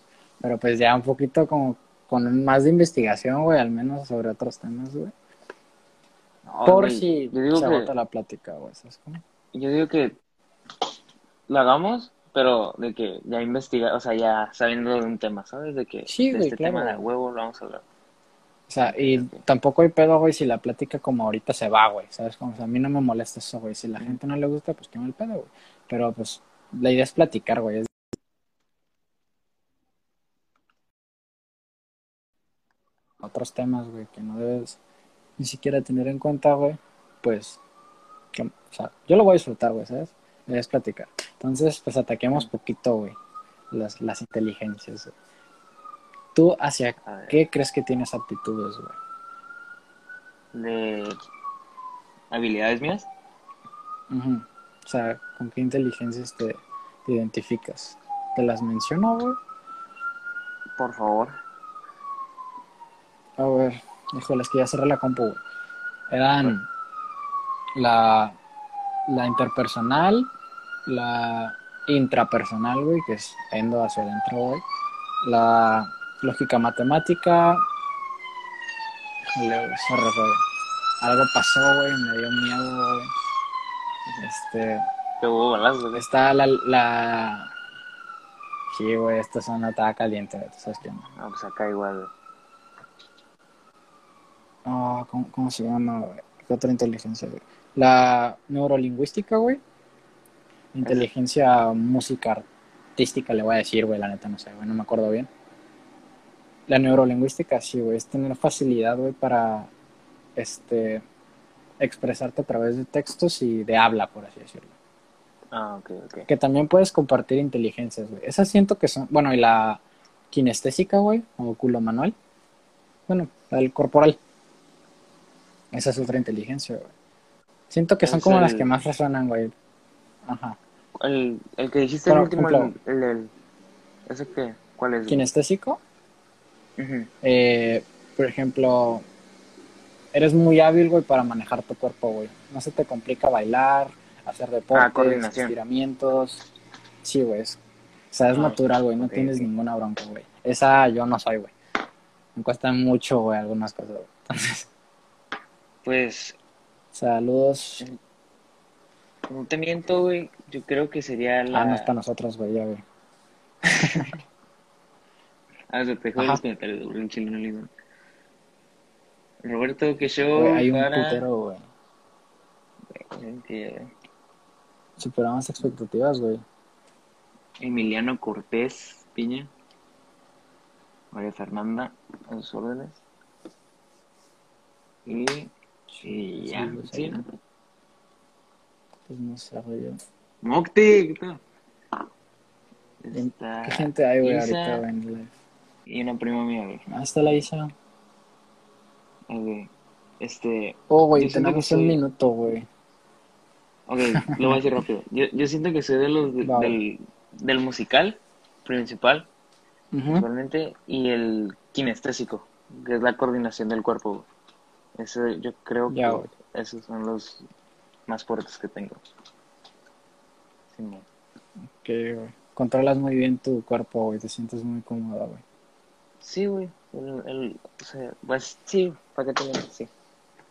Pero pues ya un poquito como con más de investigación, güey, al menos sobre otros temas, güey. No, Por güey, si yo digo se que, agota la plática, güey. ¿sabes cómo? Yo digo que lo hagamos, pero de que ya investigar, o sea, ya sabiendo de un tema, ¿sabes? De que Sí, de güey, este claro. tema de huevo lo vamos a hablar. O sea, y tampoco hay pedo, güey, si la plática como ahorita se va, güey. ¿Sabes cómo? O sea, a mí no me molesta eso, güey. Si la gente no le gusta, pues qué mal pedo, güey. Pero pues la idea es platicar, güey. Es otros temas, güey, que no debes ni siquiera tener en cuenta, güey. Pues, o sea, yo lo voy a disfrutar, güey, ¿sabes? Es platicar. Entonces, pues ataquemos poquito, güey, las, las inteligencias. ¿Tú hacia qué crees que tienes aptitudes, güey? de habilidades mías. O sea, ¿con qué inteligencias te, te identificas? ¿Te las menciono, güey? por favor. A ver, híjole, es que ya cerré la compu, güey. Eran la, la interpersonal, la intrapersonal, güey, que es endo hacia adentro, güey. La lógica matemática. Híjole, sorry, güey. Algo pasó, güey, me dio miedo, güey. Este, Que hubo balazos, güey. está la, la... Sí, güey, esta zona estaba caliente, güey, tú sabes qué. No, pues acá igual, güey. Ah, ¿cómo, cómo se llama, güey? ¿Qué otra inteligencia, güey? La neurolingüística, güey. Inteligencia música artística, le voy a decir, güey, la neta, no sé, güey, no me acuerdo bien. La neurolingüística, sí, güey, es tener facilidad, güey, para, este, expresarte a través de textos y de habla, por así decirlo. Ah, ok, ok. Que también puedes compartir inteligencias, güey. Esas siento que son, bueno, y la kinestésica, güey, o culo manual. Bueno, la del corporal. Esa es otra inteligencia, güey. Siento que son Es como las que más resuenan, güey. Ajá. El, el que dijiste el último, el, el, el- ¿Ese qué? ¿Cuál es? Kinestésico, eh, por ejemplo, eres muy hábil, güey, para manejar tu cuerpo, güey. No se te complica bailar, hacer deportes, Ah, estiramientos. Sí, güey. es- O sea, es Ah, natural, güey. No tienes ninguna bronca, güey. Esa yo no soy, güey. Me cuesta mucho, güey, algunas cosas, güey. [laughs] Entonces, Pues, saludos. no te miento, güey. Yo creo que sería la... Ah, no es para nosotros, güey, ya, güey. [laughs] Ah, se te los comentarios, güey, un chile no le digo. Roberto, que Güey, Hay un para... putero, güey. Eh, Superamos expectativas, güey. Emiliano Cortés Piña. María Fernanda, a sus órdenes. Y, y ya, Sí, güey, sí, sí. ¿no? Pues no sé, yo- Mocti, ¿qué tal? Está ¿Qué gente hay, güey, ahorita, en live? Y una prima mía, güey. Ah, está la Isa. Ok, Este, Oh, güey, tenemos que un soy- minuto, güey. ok, lo voy a decir rápido. Yo, yo siento que soy de los de- Va, del, del musical principal, Ujú. principalmente, y el kinestésico, que es la coordinación del cuerpo. güey. Eso yo creo Ya, que esos son los más fuertes que tengo. Sí. Que, güey, controlas muy bien tu cuerpo, güey. Te sientes muy cómoda, güey. Sí, güey. El, el- o sea, pues sí, para qué te sí.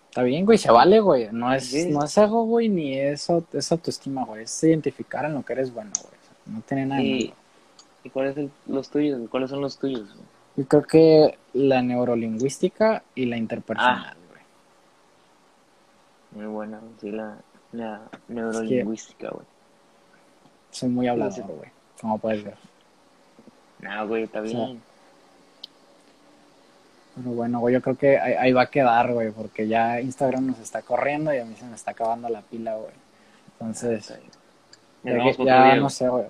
Está bien, güey, se vale, güey. No es, Sí. no es ego, güey, ni es, au- es autoestima, güey. Es identificar en lo que eres bueno, güey. O sea, no tiene nada Y, malo. ¿y cuáles son los tuyos? ¿Cuáles son los tuyos? güey? Yo creo que la neurolingüística y la Ah. interpersonal, güey. Muy buena, sí, la, la neurolingüística, güey. Soy muy hablador, güey. Como puedes ver. No, güey, está O sea, bien. Pero bueno, güey, yo creo que ahí, ahí va a quedar, güey, porque ya Instagram nos está corriendo y a mí se me está acabando la pila, güey. Entonces, bien. ya, que- ya no sé, güey.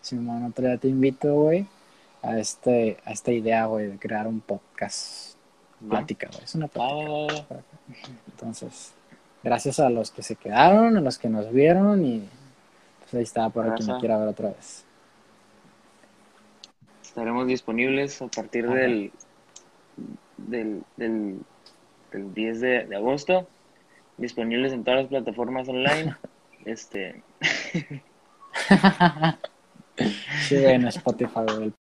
Simón, otro día te invito, güey, a este, a esta idea, güey, de crear un podcast. Plática, güey. Es una plática. Entonces, gracias a los que se quedaron, a los que nos vieron y pues ahí está para quien me quiera ver otra vez. Estaremos disponibles a partir Ajá. del, del, del, del 10 de, de agosto. Disponibles en todas las plataformas online. [laughs] Este. sí, en Spotify.